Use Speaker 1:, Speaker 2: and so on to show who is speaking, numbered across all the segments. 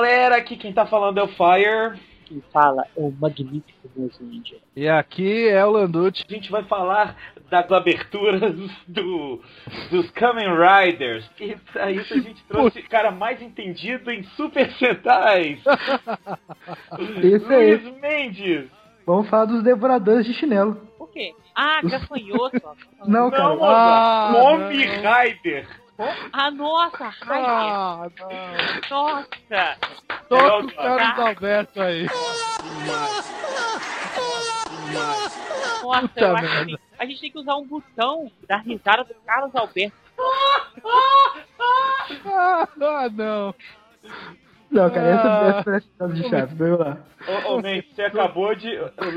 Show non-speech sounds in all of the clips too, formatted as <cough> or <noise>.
Speaker 1: galera, aqui quem tá falando é o Fire.
Speaker 2: Quem fala é o magnífico Índia.
Speaker 3: E aqui é o Landucci.
Speaker 1: A gente vai falar das aberturas <laughs> do, dos Kamen Riders. E pra isso a gente trouxe o cara mais entendido em Super Sentais. <laughs>
Speaker 3: Isso aí.
Speaker 1: Luiz Mendes.
Speaker 3: Vamos falar dos devoradores de chinelo.
Speaker 2: Por quê? Ah, gafanhoto.
Speaker 3: Não, cara.
Speaker 1: Não,
Speaker 3: Ah, não.
Speaker 1: Rider.
Speaker 2: Ah, nossa, Raiden.
Speaker 3: Ah, não.
Speaker 2: Nossa.
Speaker 3: Toca o Carlos Alberto aí.
Speaker 2: Nossa,
Speaker 3: Puta
Speaker 2: eu acho que a gente tem que usar um botão da risada do Carlos Alberto.
Speaker 3: Ah, não. Não, cara, essa,
Speaker 1: Ah.
Speaker 3: essa parece caso de chato. Vamos lá.
Speaker 1: Ô, ô Mendes, você acabou de.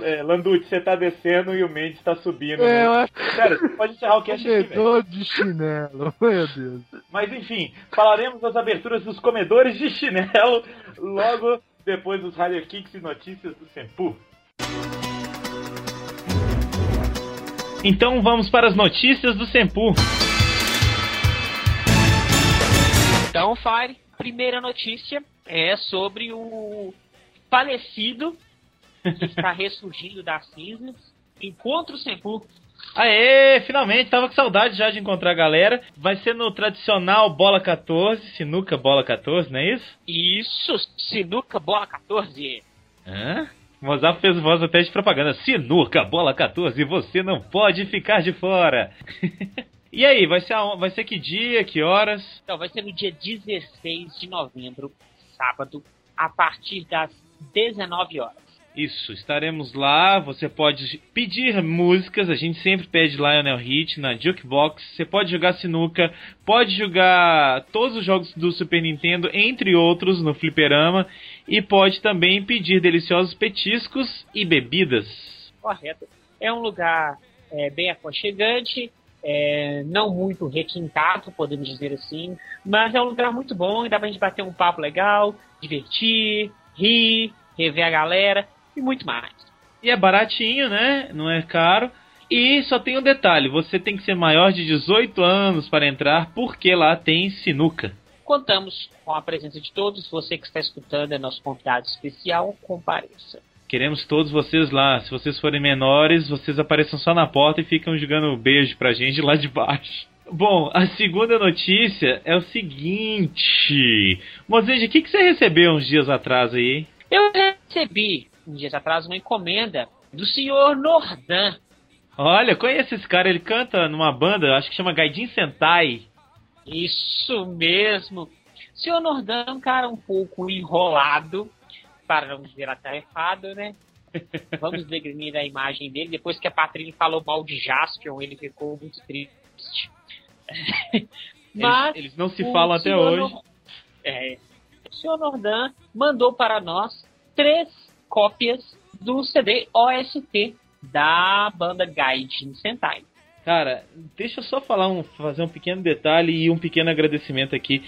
Speaker 1: É, Landucci, você tá descendo e o Mendes tá subindo.
Speaker 3: É,
Speaker 1: né?
Speaker 3: eu acho
Speaker 1: Sério, você pode encerrar o cast aqui,
Speaker 3: comedor de chinelo. <laughs> Meu Deus.
Speaker 1: Mas enfim, falaremos das aberturas dos comedores de chinelo logo depois dos Rider Kicks e notícias do Senpu. Então vamos para as notícias do Senpu.
Speaker 2: Então, Fire, primeira notícia é sobre o falecido que está <laughs> ressurgindo das cinzas. Encontro Senpu.
Speaker 1: Aê, finalmente, tava com saudade já de encontrar a galera. Vai ser no tradicional Bola 14, Sinuca Bola 14, não é isso?
Speaker 2: Isso, Sinuca Bola 14.
Speaker 1: Hã? Mozart fez voz até de propaganda. Sinuca, bola 14, você não pode ficar de fora. <laughs> e aí, vai ser, aon- vai ser que dia, que horas?
Speaker 2: Então, vai ser no dia 16 de novembro, sábado, a partir das 19 horas.
Speaker 1: Isso, estaremos lá. Você pode pedir músicas, a gente sempre pede Lionel Hit na Jukebox. Você pode jogar sinuca, pode jogar todos os jogos do Super Nintendo, entre outros, no Fliperama. E pode também pedir deliciosos petiscos e bebidas.
Speaker 2: Correto. É um lugar é, bem aconchegante, é, não muito requintado, podemos dizer assim, mas é um lugar muito bom e dá pra gente bater um papo legal, divertir, rir, rever a galera e muito mais.
Speaker 1: E é baratinho, né? Não é caro. E só tem um detalhe: você tem que ser maior de 18 anos para entrar, porque lá tem sinuca.
Speaker 2: Contamos com a presença de todos, você que está escutando é nosso convidado especial, compareça.
Speaker 1: Queremos todos vocês lá. Se vocês forem menores, vocês apareçam só na porta e ficam jogando beijo pra gente lá de baixo. Bom, a segunda notícia é o seguinte. Mozende, o que, que você recebeu uns dias atrás aí?
Speaker 2: Eu recebi, uns dias atrás, uma encomenda do senhor Nordan.
Speaker 1: Olha, conheço esse cara, ele canta numa banda, acho que chama Gaidin Sentai.
Speaker 2: Isso mesmo. Senhor Nordan é um cara um pouco enrolado, para não dizer atarefado, né? <laughs> Vamos degrinir a imagem dele. Depois que a Patrícia falou mal de Jaspion, ele ficou muito triste. <laughs> Mas
Speaker 1: eles, eles não se falam até hoje.
Speaker 2: É, o senhor Nordan mandou para nós três cópias do CD OST da banda Gaijin Sentai.
Speaker 1: Cara, deixa eu só falar um, fazer um pequeno detalhe e um pequeno agradecimento aqui.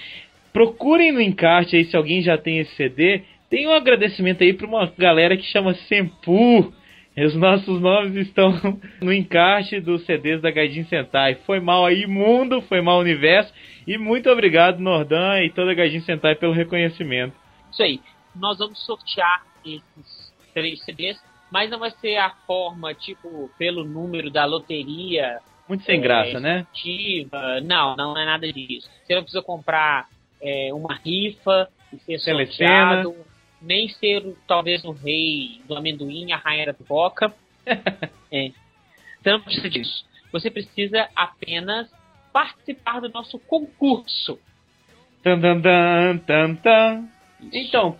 Speaker 1: Procurem no encarte aí se alguém já tem esse CD. Tem um agradecimento aí para uma galera que chama Senpu. Os nossos nomes estão <laughs> no encarte dos CDs da Gaijin Sentai. Foi mal aí, mundo, foi mal universo. E muito obrigado, Nordan e toda a Gaijin Sentai pelo reconhecimento.
Speaker 2: Isso aí. Nós vamos sortear esses três CDs, mas não vai ser a forma, tipo, pelo número da loteria
Speaker 1: Muito sem
Speaker 2: É,
Speaker 1: graça, né?
Speaker 2: Não, não é nada disso. Você não precisa comprar é, uma rifa e ser
Speaker 1: Telecena.
Speaker 2: sorteado, nem ser talvez o rei do amendoim, a rainha da pipoca. <laughs> é. Você não precisa disso. Você precisa apenas participar do nosso concurso.
Speaker 1: Tan, tan, tan, tan, tan. Então,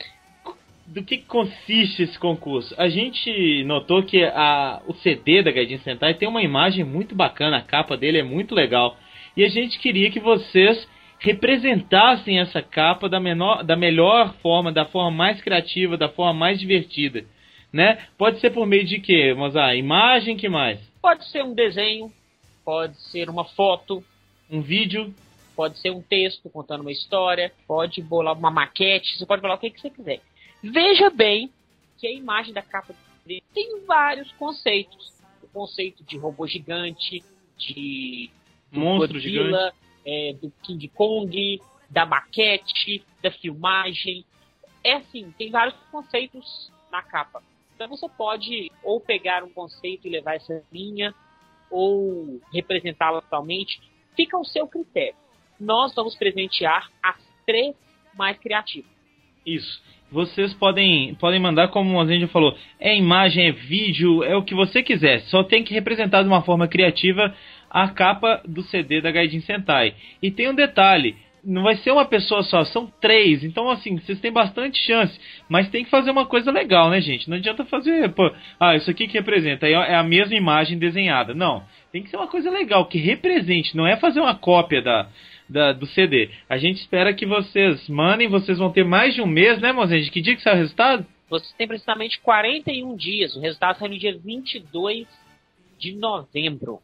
Speaker 1: do que consiste esse concurso? A gente notou que a, o CD da Gaijin Sentai tem uma imagem muito bacana, a capa dele é muito legal. E a gente queria que vocês representassem essa capa da, menor, da melhor forma, da forma mais criativa, da forma mais divertida. Né? Pode ser por meio de quê, Mozart? Imagem, que mais?
Speaker 2: Pode ser um desenho, pode ser uma foto,
Speaker 1: Um vídeo?
Speaker 2: pode ser um texto contando uma história, pode bolar uma maquete, você pode bolar o que, que você quiser. Veja bem que a imagem da capa tem vários conceitos. O conceito de robô gigante, de
Speaker 1: Monstro
Speaker 2: Godzilla, é, do King Kong, da maquete, da filmagem. é assim, tem vários conceitos na capa. Então você pode ou pegar um conceito e levar essa linha, ou representá-la totalmente. Fica ao seu critério. Nós vamos presentear as três mais criativas.
Speaker 1: Isso. Vocês podem, podem mandar, como a gente falou, é imagem, é vídeo, é o que você quiser. Só tem que representar de uma forma criativa a capa do CD da Gaijin Sentai. E tem um detalhe, não vai ser uma pessoa só, são três. Então, assim, vocês têm bastante chance. Mas tem que fazer uma coisa legal, né, gente? Não adianta fazer, pô, ah, isso aqui que representa, é a mesma imagem desenhada. Não. Tem que ser uma coisa legal, que represente, não é fazer uma cópia da, da do CD. A gente espera que vocês mandem, vocês vão ter mais de um mês, né, mozinha? Que dia que sai o resultado?
Speaker 2: Você tem precisamente 41 dias. O resultado sai no dia 22 de novembro.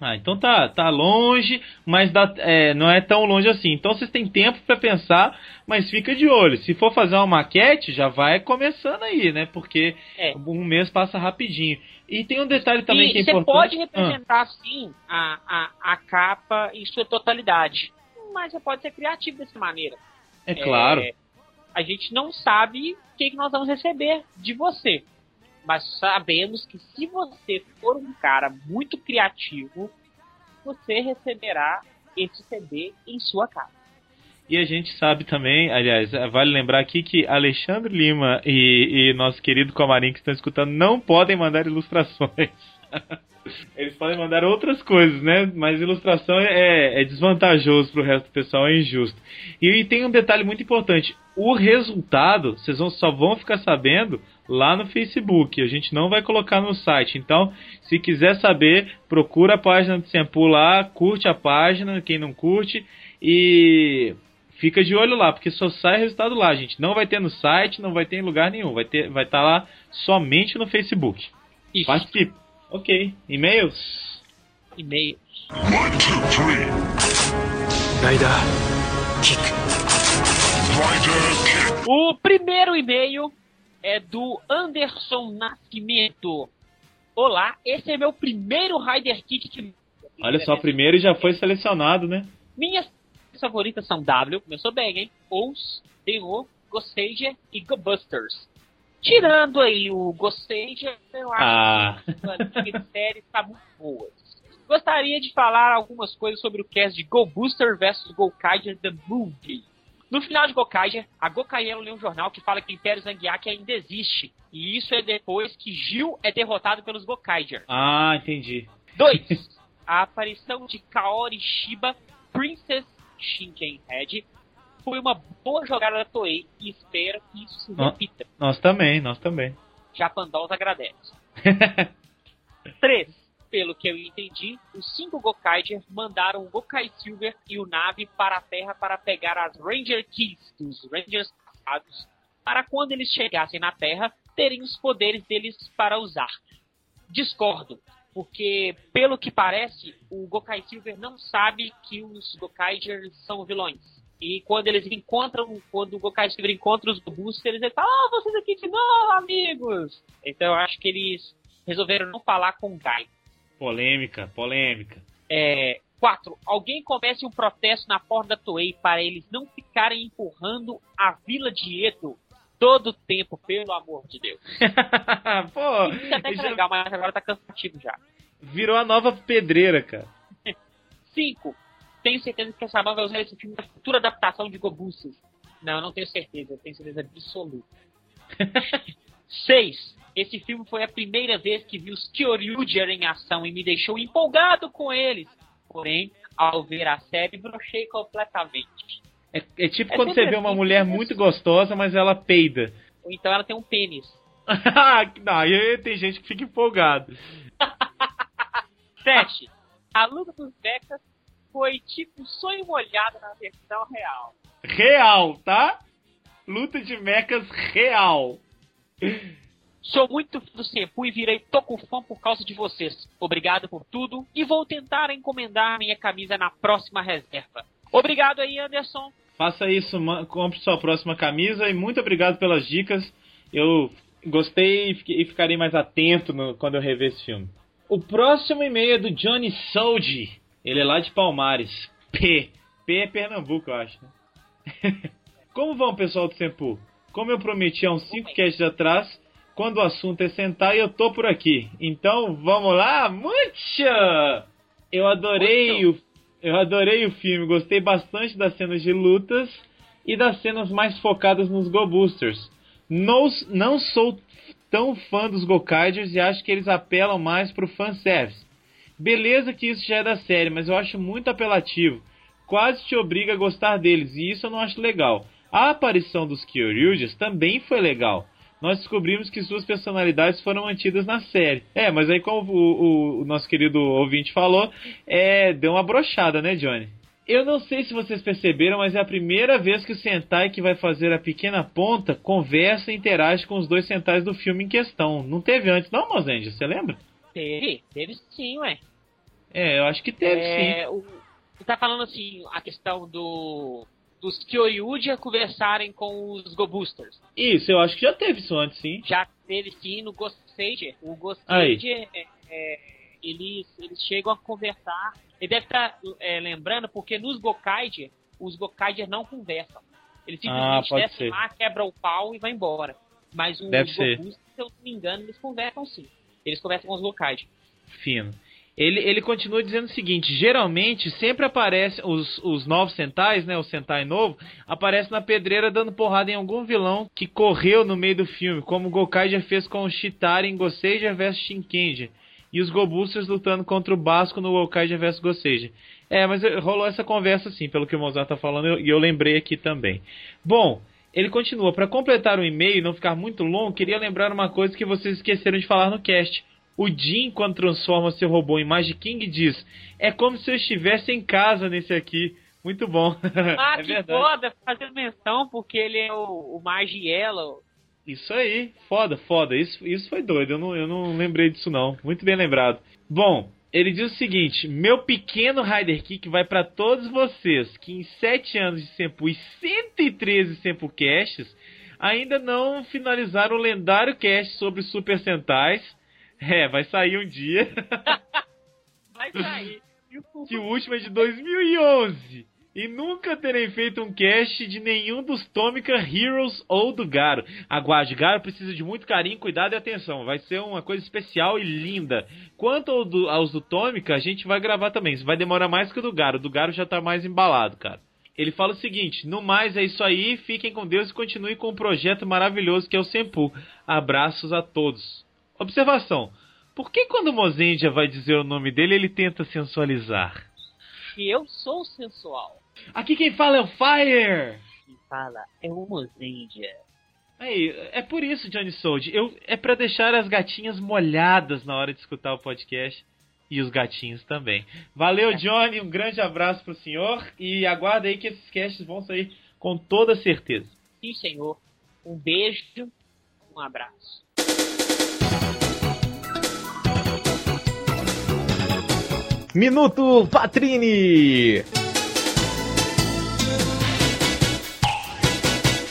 Speaker 1: Ah, então tá, tá longe, mas dá, é, não é tão longe assim. Então vocês têm tempo para pensar, mas fica de olho. Se for fazer uma maquete, já vai começando aí, né? Porque é. um mês passa rapidinho. E tem um detalhe também que é importante.
Speaker 2: Você pode representar, ah. sim, a, a, a capa em sua totalidade. Mas você pode ser criativo dessa maneira.
Speaker 1: É claro. É,
Speaker 2: a gente não sabe o que, que nós vamos receber de você mas sabemos que se você for um cara muito criativo, você receberá esse CD em sua casa.
Speaker 1: E a gente sabe também, aliás, vale lembrar aqui que Alexandre Lima e, e nosso querido Comarim que estão escutando não podem mandar ilustrações. <laughs> Eles podem mandar outras coisas, né? Mas ilustração é, é desvantajoso pro resto do pessoal, é injusto. E, e tem um detalhe muito importante: o resultado vocês vão, só vão ficar sabendo lá no Facebook. A gente não vai colocar no site. Então, se quiser saber, procura a página do Sempu lá, curte a página, quem não curte, e fica de olho lá, porque só sai resultado lá, gente. Não vai ter no site, não vai ter em lugar nenhum. Vai estar vai tá lá somente no Facebook. Isso. Participe. Ok. E-mails?
Speaker 2: E-mails. One, two, three. Rider, kick. Rider, kick. O primeiro e-mail é do Anderson Nascimento. Olá, esse é meu primeiro Rider Kick que.
Speaker 1: Olha só, primeiro já foi selecionado, né?
Speaker 2: Minhas favoritas são W, começou bem, hein? Ous, D.O., Gostager e Go Busters. Tirando aí o Gostager, eu acho ah. que as <laughs> séries tá muito boas. Gostaria de falar algumas coisas sobre o cast de Go Booster vs Go Kaiser The Movie. No final de Gokaiger, a Gokaielo lê um jornal que fala que o Império Zangiak ainda existe. E isso é depois que Gil é derrotado pelos Gokaiger.
Speaker 1: Ah, entendi.
Speaker 2: 2. <laughs> a aparição de Kaori Shiba, Princess Shinkenhead, foi uma boa jogada da Toei e espero que isso se repita.
Speaker 1: Nós também, nós também.
Speaker 2: Japandolz agradece. <laughs> 3 pelo que eu entendi, os cinco Gokaiger mandaram o Gokai Silver e o Nave para a Terra para pegar as Ranger Keys dos Rangers passados, para quando eles chegassem na Terra, terem os poderes deles para usar. Discordo, porque pelo que parece, o Gokai Silver não sabe que os Gokaigers são vilões. E quando eles encontram, quando o Gokai Silver encontra os Boosters, ele fala, ah, vocês aqui de novo, amigos! Então eu acho que eles resolveram não falar com o Gai.
Speaker 1: Polêmica, polêmica.
Speaker 2: É, quatro, alguém comece um protesto na porta da Toei para eles não ficarem empurrando a Vila de Edo todo o tempo, pelo amor de Deus. <laughs> Pô, Isso é até já... legal, mas agora tá cansativo já.
Speaker 1: Virou a nova pedreira, cara. <laughs>
Speaker 2: Cinco, tenho certeza que a Saban vai usar esse filme na futura adaptação de Gobusses. Não, eu não tenho certeza, eu tenho certeza absoluta. <laughs> Seis, esse filme foi a primeira vez que vi os Kyoryuger em ação e me deixou empolgado com eles. Porém, ao ver a série, brochei completamente.
Speaker 1: É, é tipo é quando você vê uma assim, mulher muito gostosa, mas ela peida.
Speaker 2: Ou então ela tem um pênis. <laughs>
Speaker 1: Não, aí tem gente que fica empolgado. <laughs>
Speaker 2: Sete. A luta dos mechas foi tipo sonho molhado na versão real.
Speaker 1: Real, tá? Luta de mechas real.
Speaker 2: Sou muito do Sempu e virei Tokufã por causa de vocês. Obrigado por tudo e vou tentar encomendar minha camisa na próxima reserva. Obrigado aí, Anderson.
Speaker 1: Faça isso, compre sua próxima camisa e muito obrigado pelas dicas. Eu gostei e ficarei mais atento no, quando eu rever esse filme. O próximo e-mail é do Johnny Soldi. Ele é lá de Palmares. P. P é Pernambuco, eu acho. Né? <laughs> Como vão, pessoal do Sempu? como eu prometi há uns 5 casts atrás, quando o assunto é sentar, eu tô por aqui. Então, vamos lá? Mucha! Eu adorei o eu adorei o filme, gostei bastante das cenas de lutas e das cenas mais focadas nos Go Boosters. Não, não sou tão fã dos Gokaiders e acho que eles apelam mais pro fanservice. Beleza que isso já é da série, mas eu acho muito apelativo. Quase te obriga a gostar deles, e isso eu não acho legal. A aparição dos Kyoryujas também foi legal. Nós descobrimos que suas personalidades foram mantidas na série. É, mas aí como o, o, o nosso querido ouvinte falou, é, deu uma brochada, né, Johnny? Eu não sei se vocês perceberam, mas é a primeira vez que o Sentai que vai fazer a pequena ponta conversa e interage com os dois Sentais do filme em questão. Não teve antes, não, Mozenja? Você lembra?
Speaker 2: Teve, teve sim, ué.
Speaker 1: É, eu acho que teve
Speaker 2: é,
Speaker 1: sim.
Speaker 2: O, você tá falando assim, a questão do dos Kyoryuja conversarem com os Go Boosters.
Speaker 1: Isso, eu acho que já teve isso antes, sim.
Speaker 2: Já teve sim no Ghost Stage. O Ghost Stage, é, é, eles, eles chegam a conversar. Ele deve estar tá, é, lembrando, porque nos Gokaiger, os Gokaiger não conversam. Eles
Speaker 1: ah,
Speaker 2: simplesmente ah, descem lá, quebram o pau e vai embora. Mas os
Speaker 1: Deve Go
Speaker 2: Boosters, se eu não me engano, eles conversam sim. Eles conversam com os Gokaiger.
Speaker 1: Fino. Ele, ele continua dizendo o seguinte: geralmente sempre aparece os, os novos Sentais, né? O Sentai novo, aparece na pedreira dando porrada em algum vilão que correu no meio do filme, como o Gokai já fez com o Shitari em Goseija vs Shinkenja. E os Gobusters lutando contra o Basco no Gokaija vs Goseija. É, mas rolou essa conversa assim, pelo que o Mozart tá falando, e eu, eu lembrei aqui também. Bom, ele continua. Para completar o e-mail e não ficar muito longo, queria lembrar uma coisa que vocês esqueceram de falar no cast. O Jim, quando transforma seu robô em Magic King, diz: É como se eu estivesse em casa nesse aqui. Muito bom. <laughs>
Speaker 2: Ah,
Speaker 1: é
Speaker 2: que
Speaker 1: verdade.
Speaker 2: foda, fazendo menção, porque ele é o, o Magiello.
Speaker 1: Isso aí, foda, foda. Isso, isso foi doido, eu não, eu não lembrei disso não. Muito bem lembrado. Bom, ele diz o seguinte: Meu pequeno Rider Kick vai para todos vocês que em 7 anos de Sempu e 113 Sempu Casts ainda não finalizaram o lendário cast sobre Super Sentais <laughs> é, vai sair um dia. <laughs>
Speaker 2: vai sair. <laughs>
Speaker 1: que o último é de 2011. E nunca terem feito um cast de nenhum dos Tomica Heroes ou do Garo. Aguarde, Garo precisa de muito carinho, cuidado e atenção. Vai ser uma coisa especial e linda. Quanto ao do, aos do Tomica, a gente vai gravar também. Isso vai demorar mais que o do Garo. O do Garo já tá mais embalado, cara. Ele fala o seguinte: no mais é isso aí, fiquem com Deus e continuem com o projeto maravilhoso que é o Sempu. Abraços a todos. Observação. Por que quando o Mozendia vai dizer o nome dele, ele tenta sensualizar?
Speaker 2: E eu sou sensual.
Speaker 1: Aqui quem fala é o Fire!
Speaker 2: Quem fala é o Mozendia.
Speaker 1: Aí, é por isso, Johnny Sold. Eu, é para deixar as gatinhas molhadas na hora de escutar o podcast. E os gatinhos também. Valeu, <laughs> Johnny. Um grande abraço pro senhor. E aguarda aí que esses casts vão sair com toda certeza.
Speaker 2: Sim, senhor. Um beijo. Um abraço.
Speaker 4: Minuto Patrini!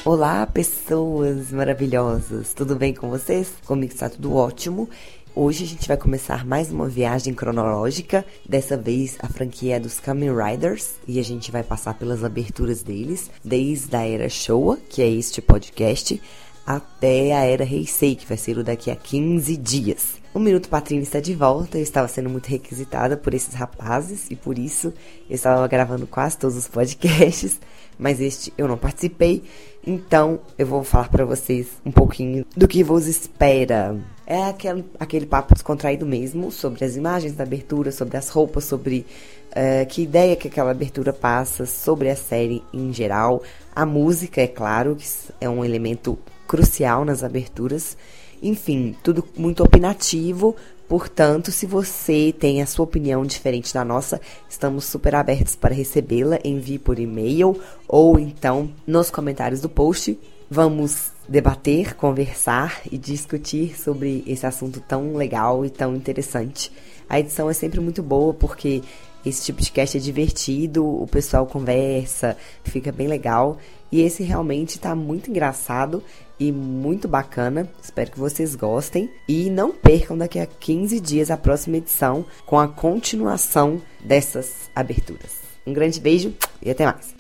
Speaker 5: Olá, pessoas maravilhosas! Tudo bem com vocês? Comigo está tudo ótimo. Hoje a gente vai começar mais uma viagem cronológica. Dessa vez a franquia é dos Kamen Riders e a gente vai passar pelas aberturas deles, desde a era Showa, que é este podcast, até a era Heisei, que vai ser o daqui a 15 dias. O Minuto Patrícia está de volta, eu estava sendo muito requisitada por esses rapazes e por isso eu estava gravando quase todos os podcasts, mas este eu não participei, então eu vou falar para vocês um pouquinho do que vos espera. É aquele, aquele papo descontraído mesmo sobre as imagens da abertura, sobre as roupas, sobre uh, que ideia que aquela abertura passa, sobre a série em geral. A música, é claro, que é um elemento crucial nas aberturas. Enfim, tudo muito opinativo. Portanto, se você tem a sua opinião diferente da nossa, estamos super abertos para recebê-la. Envie por e-mail ou então nos comentários do post. Vamos debater, conversar e discutir sobre esse assunto tão legal e tão interessante. A edição é sempre muito boa porque esse tipo de cast é divertido, o pessoal conversa, fica bem legal. E esse realmente está muito engraçado e muito bacana. Espero que vocês gostem. E não percam daqui a 15 dias a próxima edição com a continuação dessas aberturas. Um grande beijo e até mais.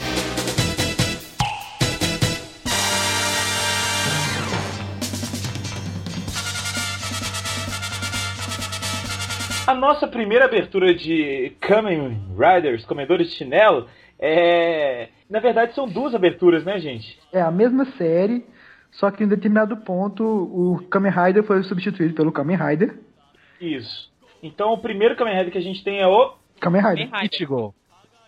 Speaker 1: A nossa primeira abertura de Kamen Riders, Comedores de Chinelo, é. Na verdade, são duas aberturas, né, gente?
Speaker 3: É a mesma série, só que em determinado ponto o Kamen Rider foi substituído pelo Kamen Rider.
Speaker 1: Isso. Então o primeiro Kamen Rider que a gente tem é o.
Speaker 3: Kamen Rider.
Speaker 2: Kamen Rider.
Speaker 4: Ichigo.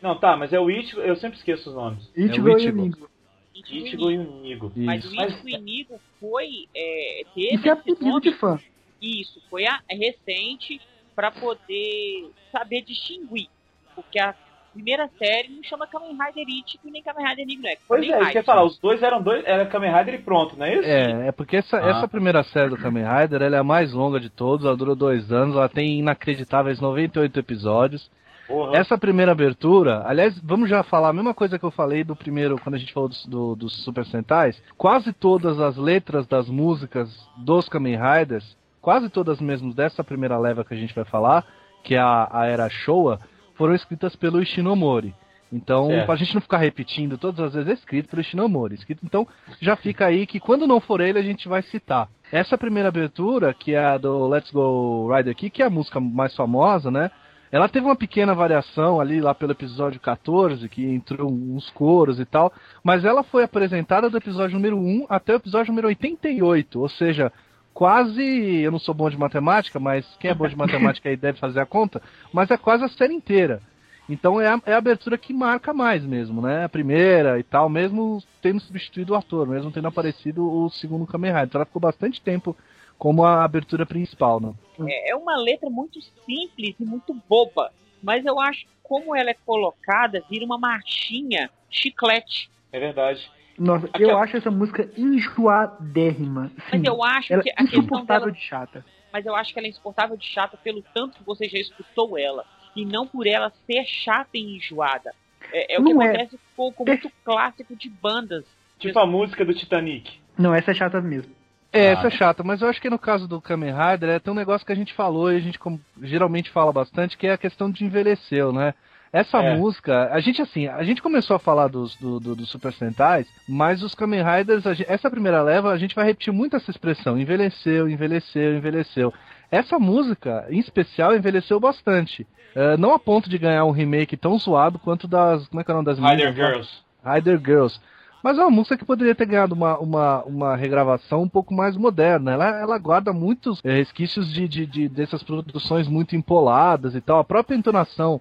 Speaker 1: Não, tá, mas é o Ichigo, eu sempre esqueço os nomes.
Speaker 3: Ichigo
Speaker 4: É o
Speaker 3: e
Speaker 4: Ichigo.
Speaker 3: o Nigo.
Speaker 1: Ichigo e o Nigo.
Speaker 2: Mas o
Speaker 1: Mas-
Speaker 2: Ichigo Inigo foi. É, teve
Speaker 3: Isso é
Speaker 2: esse
Speaker 3: apelido de fã.
Speaker 2: Isso, foi a, recente para poder saber distinguir. Porque a primeira série não chama Kamen Rider Ichigo nem Kamen Rider não é
Speaker 1: Pois é, isso que eu
Speaker 2: Rider.
Speaker 1: ia falar, os dois eram dois, era Kamen Rider e pronto, não é isso?
Speaker 4: É, é porque essa,
Speaker 1: Ah.
Speaker 4: essa primeira série do Kamen Rider ela é a mais longa de todos, ela durou dois anos, ela tem inacreditáveis 98 episódios.
Speaker 1: Porra.
Speaker 4: Essa primeira abertura, aliás, vamos já falar a mesma coisa que eu falei do primeiro, quando a gente falou dos, do- dos Super Sentais. Quase todas as letras das músicas dos Kamen Riders, quase todas mesmo dessa primeira leva que a gente vai falar, que é a, a era Showa, foram escritas pelo Ishinomori. Então,
Speaker 1: Certo.
Speaker 4: pra gente não ficar repetindo todas as vezes, é escrito pelo Ishinomori. Escrito, então, já fica aí que quando não for ele, a gente vai citar. Essa primeira abertura, que é a do Let's Go Rider Kick, que é a música mais famosa, né? Ela teve uma pequena variação ali lá pelo episódio 14, que entrou uns coros e tal, mas ela foi apresentada do episódio número 1 até o episódio número 88, ou seja, quase, eu não sou bom de matemática, mas quem é bom de <laughs> matemática aí deve fazer a conta, mas é quase a série inteira. Então é a, é a abertura que marca mais mesmo, né? A primeira e tal, mesmo tendo substituído o ator, mesmo tendo aparecido o segundo Kamen Rider. Então ela ficou bastante tempo como a abertura principal, né?
Speaker 2: É, é uma letra muito simples e muito boba. Mas eu acho que como ela é colocada, vira uma marchinha chiclete.
Speaker 1: É verdade.
Speaker 3: Nossa,
Speaker 1: Aquela-
Speaker 3: eu acho essa música enjoadérrima.
Speaker 2: Mas
Speaker 3: Sim,
Speaker 2: eu acho
Speaker 3: ela
Speaker 2: que
Speaker 3: é
Speaker 2: a questão
Speaker 3: insuportável
Speaker 2: dela.
Speaker 3: de chata.
Speaker 2: Mas eu acho que ela é insuportável de chata pelo tanto que você já escutou ela. E não por ela ser chata e enjoada. É, é o que
Speaker 3: Não é.
Speaker 2: acontece com, com muito clássico de bandas.
Speaker 1: Tipo a música do Titanic.
Speaker 3: Não, essa é chata mesmo.
Speaker 4: É,
Speaker 1: Ah.
Speaker 4: essa é chata, mas eu acho que no caso do Kamen Rider é tem um negócio que a gente falou e a gente como, geralmente fala bastante, que é a questão de envelheceu, né? Essa
Speaker 1: É.
Speaker 4: música, a gente assim, a gente começou a falar dos, do, do, dos Super Sentais, mas os Kamen Riders, gente- essa primeira leva, a gente vai repetir muito essa expressão, envelheceu, envelheceu, envelheceu. Essa música, em especial, envelheceu bastante. É, não a ponto de ganhar um remake tão zoado quanto das. Como é que é o nome das
Speaker 1: Rider? Girls.
Speaker 4: Rider Girls. Mas é uma música que poderia ter ganhado uma, uma, uma regravação um pouco mais moderna. Ela, ela guarda muitos eh, resquícios de, de, de- dessas produções muito empoladas e tal. A própria entonação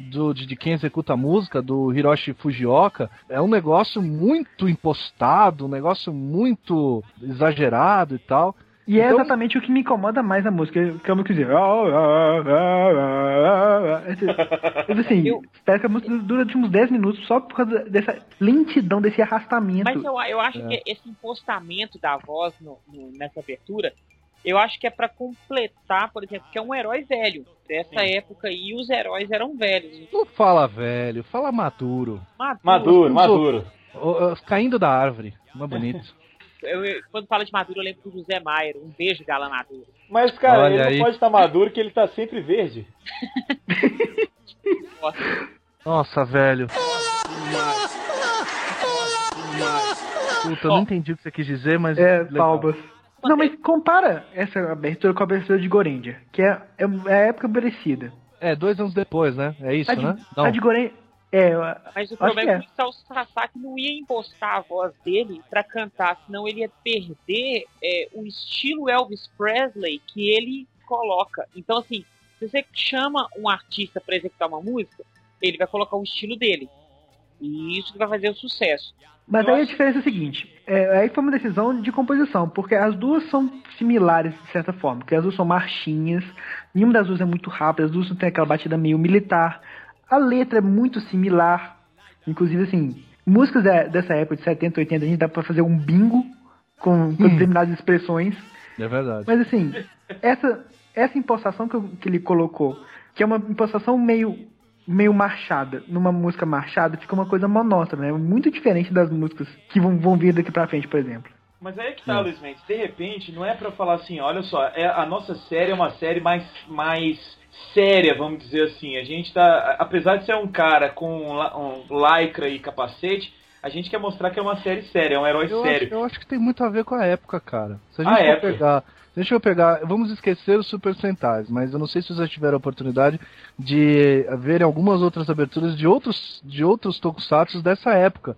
Speaker 4: do, de, de quem executa a música, do Hiroshi Fujioka, é um negócio muito impostado, um negócio muito exagerado e tal.
Speaker 3: E é
Speaker 4: Então-
Speaker 3: exatamente o que me incomoda mais na música. Que é a música dizer. Mas assim, <laughs>
Speaker 2: Eu-
Speaker 3: parece que a música dura de uns 10 minutos só por causa dessa lentidão, desse arrastamento.
Speaker 2: Mas eu, eu acho
Speaker 4: É.
Speaker 2: que esse impostamento da voz no- no- nessa abertura, eu acho que é pra completar, por exemplo, que é um herói velho. Dessa
Speaker 1: Sim.
Speaker 2: época aí, os heróis eram velhos.
Speaker 4: Não fala velho, fala maduro.
Speaker 2: Maduro.
Speaker 1: Maduro, maduro.
Speaker 4: Ó, ó, Caindo da árvore. Não é bonito. <laughs>
Speaker 2: Eu- eu- quando fala de Maduro, eu lembro do José Maier. Um beijo, Gala Maduro.
Speaker 1: Mas, cara,
Speaker 4: Olha
Speaker 1: ele
Speaker 4: aí.
Speaker 1: não pode estar maduro que ele tá sempre verde.
Speaker 2: Nossa, <laughs>
Speaker 4: Nossa, velho. Puta, eu não entendi o que você quis dizer, mas.
Speaker 3: É,
Speaker 4: legal.
Speaker 3: Não, mas compara essa abertura com a abertura de Gorendia, que é, é, é a época parecida.
Speaker 4: É, dois anos depois, né? É isso,
Speaker 3: a de,
Speaker 4: né?
Speaker 3: a de Gorendia. É,
Speaker 2: Mas o problema é
Speaker 3: que
Speaker 2: que o Sasaki não ia impostar a voz dele pra cantar, senão ele ia perder é, o estilo Elvis Presley que ele coloca. Então, assim, se você chama um artista pra executar uma música, ele vai colocar o estilo dele. E isso que vai fazer o sucesso.
Speaker 3: Mas
Speaker 1: Eu
Speaker 3: aí a
Speaker 1: acho-
Speaker 3: diferença é a seguinte: é, aí foi uma decisão de composição, porque as duas são similares de certa forma, porque as duas são marchinhas, nenhuma das duas é muito rápida, as duas não tem aquela batida meio militar, a letra é muito similar, inclusive assim, músicas de- dessa época de 70, 80, a gente dá pra fazer um bingo com, com determinadas expressões,
Speaker 4: É verdade.
Speaker 3: mas assim, essa, essa impostação que, eu- que ele colocou, que é uma impostação meio, meio marchada, numa música marchada, fica uma coisa monótona, né? Muito diferente das músicas que vão, vão vir daqui pra frente, por exemplo.
Speaker 1: Mas aí é que tá,
Speaker 4: É.
Speaker 1: Luiz Mendes. De repente, não é pra falar assim, olha só, é, a nossa série é uma série mais, mais séria, vamos dizer assim. A gente tá, a- apesar de ser um cara com la- um lycra e capacete, A gente quer mostrar que é uma série séria, é um herói
Speaker 4: Eu
Speaker 1: sério.
Speaker 4: acho, eu acho que tem muito a ver com a época, cara. Se a
Speaker 1: A
Speaker 4: gente for
Speaker 1: época.
Speaker 4: pegar. Se a gente for pegar. Vamos esquecer os Super Sentais, mas eu não sei se vocês tiveram a oportunidade de verem algumas outras aberturas de outros, de outros tokusatsu dessa época.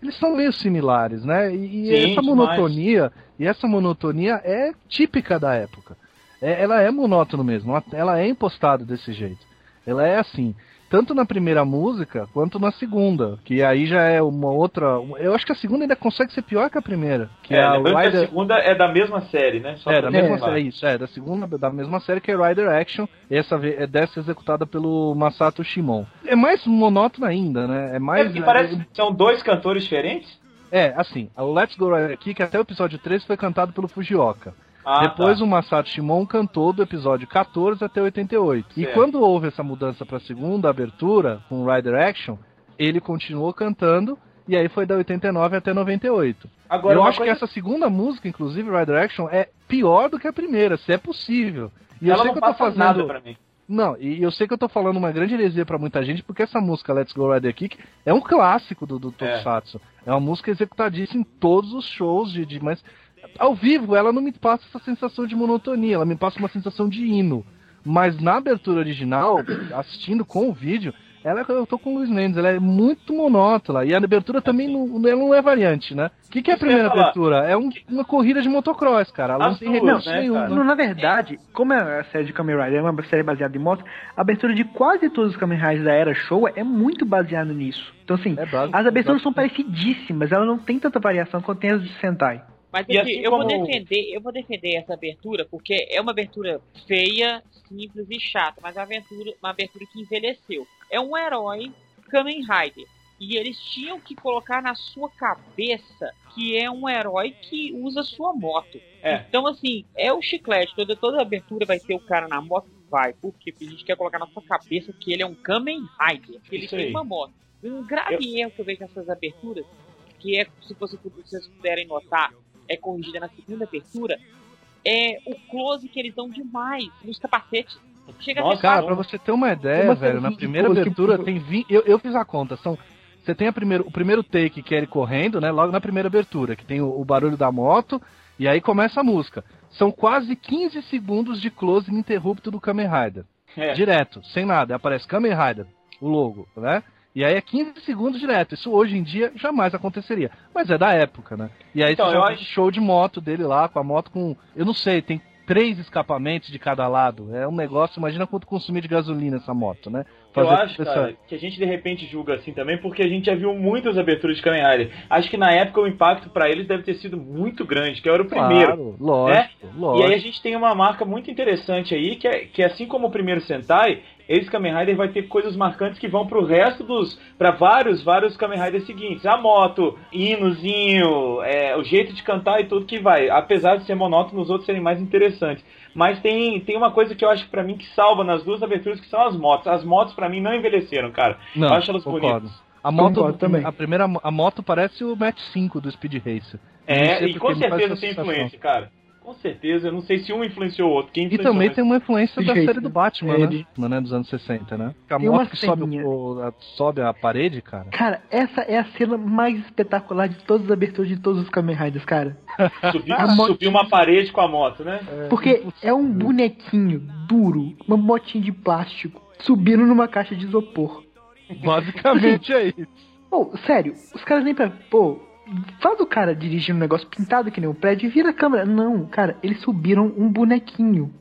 Speaker 4: Eles são meio similares, né? E,
Speaker 1: Sim,
Speaker 4: essa
Speaker 1: demais.
Speaker 4: monotonia, e essa monotonia é típica da época. É- ela é monótono mesmo, ela é impostada desse jeito. Ela é assim, tanto na primeira música quanto na segunda, que aí já é uma outra. Eu acho que a segunda ainda consegue ser pior que a primeira, que
Speaker 1: É,
Speaker 4: é, a
Speaker 1: que a
Speaker 4: Rider.
Speaker 1: segunda é da mesma série, né? Só
Speaker 4: É, da mesma série, isso, é, da segunda, da mesma série que é Rider Action, essa é dessa executada pelo Masato Shimon. É mais monótono ainda, né? É
Speaker 1: É,
Speaker 4: mais.
Speaker 1: porque parece que são dois cantores diferentes?
Speaker 4: É, assim, o Let's Go Rider Kick até o episódio 13 foi cantado pelo Fujioka.
Speaker 1: Ah,
Speaker 4: Depois
Speaker 1: tá.
Speaker 4: o Masato Shimon cantou do episódio 14 até 88. E
Speaker 1: Certo.
Speaker 4: quando houve essa mudança para a segunda abertura, com o Rider Action, ele continuou cantando, e aí foi da 89 até 98.
Speaker 1: Agora,
Speaker 4: Eu acho
Speaker 1: coisa-
Speaker 4: que essa segunda música, inclusive, Rider Action, é pior do que a primeira, se é possível. E eu
Speaker 1: ela
Speaker 4: sei
Speaker 1: não
Speaker 4: que eu tô fazendo.
Speaker 1: nada pra mim.
Speaker 4: Não, e eu sei que eu tô falando uma grande heresia pra muita gente, porque essa música Let's Go Rider Kick é um clássico do, do Tokusatsu. É. uma música executadíssima em todos os shows de, de- mas ao vivo ela não me passa essa sensação de monotonia, ela me passa uma sensação de hino. Mas na abertura original, assistindo com o vídeo, ela eu tô com o Luiz Mendes, ela é muito monótona. E a abertura também não, ela não é variante, né? O que, que é a primeira abertura? É um- uma corrida de motocross, cara. Ela não tem recurso
Speaker 1: né,
Speaker 4: nenhum. né?
Speaker 3: Não, na verdade, como é a série de Kamen Rider é uma série baseada em motos, a abertura de quase todos os Kamen Riders da era Showa é muito baseada nisso. Então, assim,
Speaker 4: É básico,
Speaker 3: as aberturas são
Speaker 4: básico.
Speaker 3: parecidíssimas, ela não tem tanta variação quanto tem as de Sentai.
Speaker 2: Mas aqui,
Speaker 1: assim
Speaker 2: eu vou
Speaker 1: como-
Speaker 2: defender, eu vou defender essa abertura porque é uma abertura feia, simples e chata, mas é uma abertura, uma abertura que envelheceu. É um herói Kamen Rider. E eles tinham que colocar na sua cabeça que é um herói que usa sua moto.
Speaker 1: É.
Speaker 2: Então, assim, é o chiclete. Toda, toda abertura vai ter o cara na moto. Vai. Porque a gente quer colocar na sua cabeça que ele é um Kamen Rider. Que ele
Speaker 1: Isso
Speaker 2: tem
Speaker 1: aí.
Speaker 2: uma moto. Um grave erro que eu vejo nessas aberturas, que é, se você- vocês puderem notar, é corrigida na segunda abertura, é o close que eles dão demais nos capacetes. Chega
Speaker 1: Nossa,
Speaker 4: Cara, pra você ter uma ideia,
Speaker 3: Uma
Speaker 4: velho, na primeira
Speaker 3: que-
Speaker 4: abertura tem 20. Eu, eu fiz a conta, são. Você tem a primeiro, o primeiro take que é ele correndo, né? Logo na primeira abertura, que tem o, o barulho da moto, e aí começa a música. São quase 15 segundos de close ininterrupto do Kamen Rider.
Speaker 1: É.
Speaker 4: Direto, sem nada. Aparece Kamen Rider, o logo, né? E aí é 15 segundos direto. Isso hoje em dia jamais aconteceria. Mas é da época, né? E aí
Speaker 1: Então,
Speaker 4: você
Speaker 1: eu acho-
Speaker 4: show de moto dele lá, com a moto com. Eu não sei, tem três escapamentos de cada lado. É um negócio, imagina quanto consumir de gasolina essa moto, né?
Speaker 1: Eu
Speaker 4: Fazer
Speaker 1: acho,
Speaker 4: essa-
Speaker 1: cara, que a gente de repente julga assim também, porque a gente já viu muitas aberturas de Kamen Rider. Acho que na época o impacto pra eles deve ter sido muito grande, que era o primeiro.
Speaker 4: Claro, lógico,
Speaker 1: E
Speaker 4: lógico.
Speaker 1: aí a gente tem uma marca muito interessante aí, que é que assim como o primeiro Sentai, esse Kamen Rider vai ter coisas marcantes que vão pro resto dos. para vários, vários Kamen Riders seguintes. A moto, hinozinho, é, o jeito de cantar e tudo que vai. Apesar de ser monótono, os outros serem mais interessantes. Mas tem, tem uma coisa que eu acho que pra mim que salva nas duas aberturas, que são as motos. As motos pra mim não envelheceram, cara.
Speaker 4: Não,
Speaker 1: eu acho elas
Speaker 4: concordo.
Speaker 1: bonitas.
Speaker 4: A moto
Speaker 3: também.
Speaker 4: A primeira a moto parece o Match 5 do Speed Racer.
Speaker 1: É, e com certeza tem influência, cara. Com certeza, eu não sei se um influenciou o outro. Quem
Speaker 4: E também
Speaker 1: mais?
Speaker 4: tem uma influência
Speaker 3: De
Speaker 4: da
Speaker 3: jeito,
Speaker 4: série do? Batman,
Speaker 3: É,
Speaker 4: né? né? Dos anos 60, né? A moto que sobe, o- a, sobe a parede, cara.
Speaker 3: Cara, essa é a cena mais espetacular de todas as aberturas de todos os Kamen Riders, cara. <laughs>
Speaker 1: Subiu,
Speaker 3: A moto-
Speaker 1: uma parede com a moto, né?
Speaker 3: Porque é um bonequinho duro, uma motinha de plástico, subindo numa caixa de isopor.
Speaker 4: Basicamente é isso.
Speaker 3: Pô, sério, os caras nem pra. Pô, faz o cara dirigindo um negócio pintado que nem um prédio e vira a câmera. Não, cara, eles subiram um bonequinho.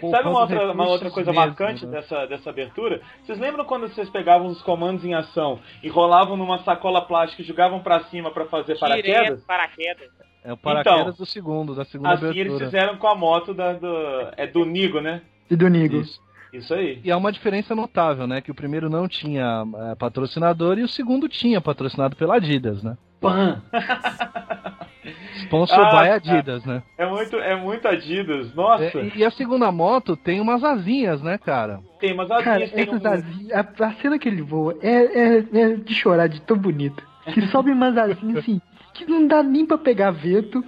Speaker 4: Pô, <laughs>
Speaker 1: Sabe uma outra, uma outra coisa
Speaker 4: mesmo,
Speaker 1: marcante
Speaker 4: né?
Speaker 1: dessa, dessa abertura? Vocês lembram quando vocês pegavam os comandos em ação, enrolavam numa sacola plástica e jogavam pra cima pra fazer paraquedas?
Speaker 2: Paraquedas.
Speaker 4: É o paraquedas
Speaker 1: Então,
Speaker 4: do segundo, da segunda
Speaker 1: Assim eles
Speaker 4: abertura.
Speaker 1: fizeram com a moto da, do, é do Nigo, né?
Speaker 3: E do Nigo.
Speaker 4: Isso.
Speaker 1: Isso aí.
Speaker 4: E há uma diferença notável, né? Que o primeiro não tinha é, patrocinador e o segundo tinha, patrocinado pela Adidas, né?
Speaker 1: Pan!
Speaker 4: Sponsor
Speaker 1: Ah,
Speaker 4: by. Adidas, né?
Speaker 1: É muito, é muito Adidas. Nossa,
Speaker 4: É, e a segunda moto tem umas asinhas, né, cara?
Speaker 1: tem umas
Speaker 3: Cara,
Speaker 1: asinhas, tem
Speaker 3: essas
Speaker 1: um...
Speaker 3: asinhas, a, a cena que ele voa é, é, é de chorar de tão bonita. Que sobe umas asinhas assim, que não dá nem pra pegar vento.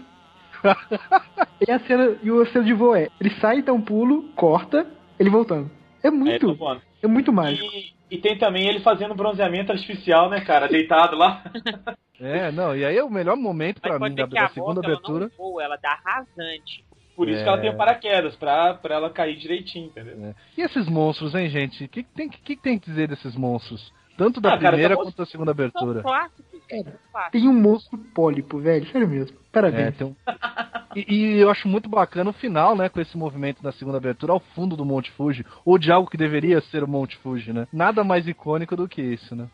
Speaker 3: <laughs> e a cena, e o cena de voo é, ele sai, dá um pulo, corta, ele voltando. É
Speaker 1: É,
Speaker 3: muito,
Speaker 1: voando.
Speaker 3: é muito mágico.
Speaker 1: E, e tem também ele fazendo bronzeamento artificial, né, cara? Deitado lá. <laughs>
Speaker 4: É, não, e aí é o melhor momento
Speaker 2: pode
Speaker 4: mim da, da segunda
Speaker 2: ela
Speaker 4: abertura.
Speaker 2: não voa, ela dá rasante.
Speaker 1: Por isso
Speaker 4: É.
Speaker 1: que ela tem o paraquedas, pra, pra ela cair direitinho, entendeu?
Speaker 4: E esses monstros, hein, gente? O que, que tem, que, que tem que dizer desses monstros? Tanto da
Speaker 1: Ah, cara,
Speaker 4: primeira
Speaker 1: tá
Speaker 4: quanto da segunda abertura.
Speaker 2: são clássicos.
Speaker 3: Tem um monstro pólipo, velho. Sério mesmo.
Speaker 4: É,
Speaker 3: Parabéns.
Speaker 4: tem um- e, e eu acho muito bacana o final, né, com esse movimento da segunda abertura ao fundo do Monte Fuji, ou de algo que deveria ser o Monte Fuji, né? Nada mais icônico do que isso, né?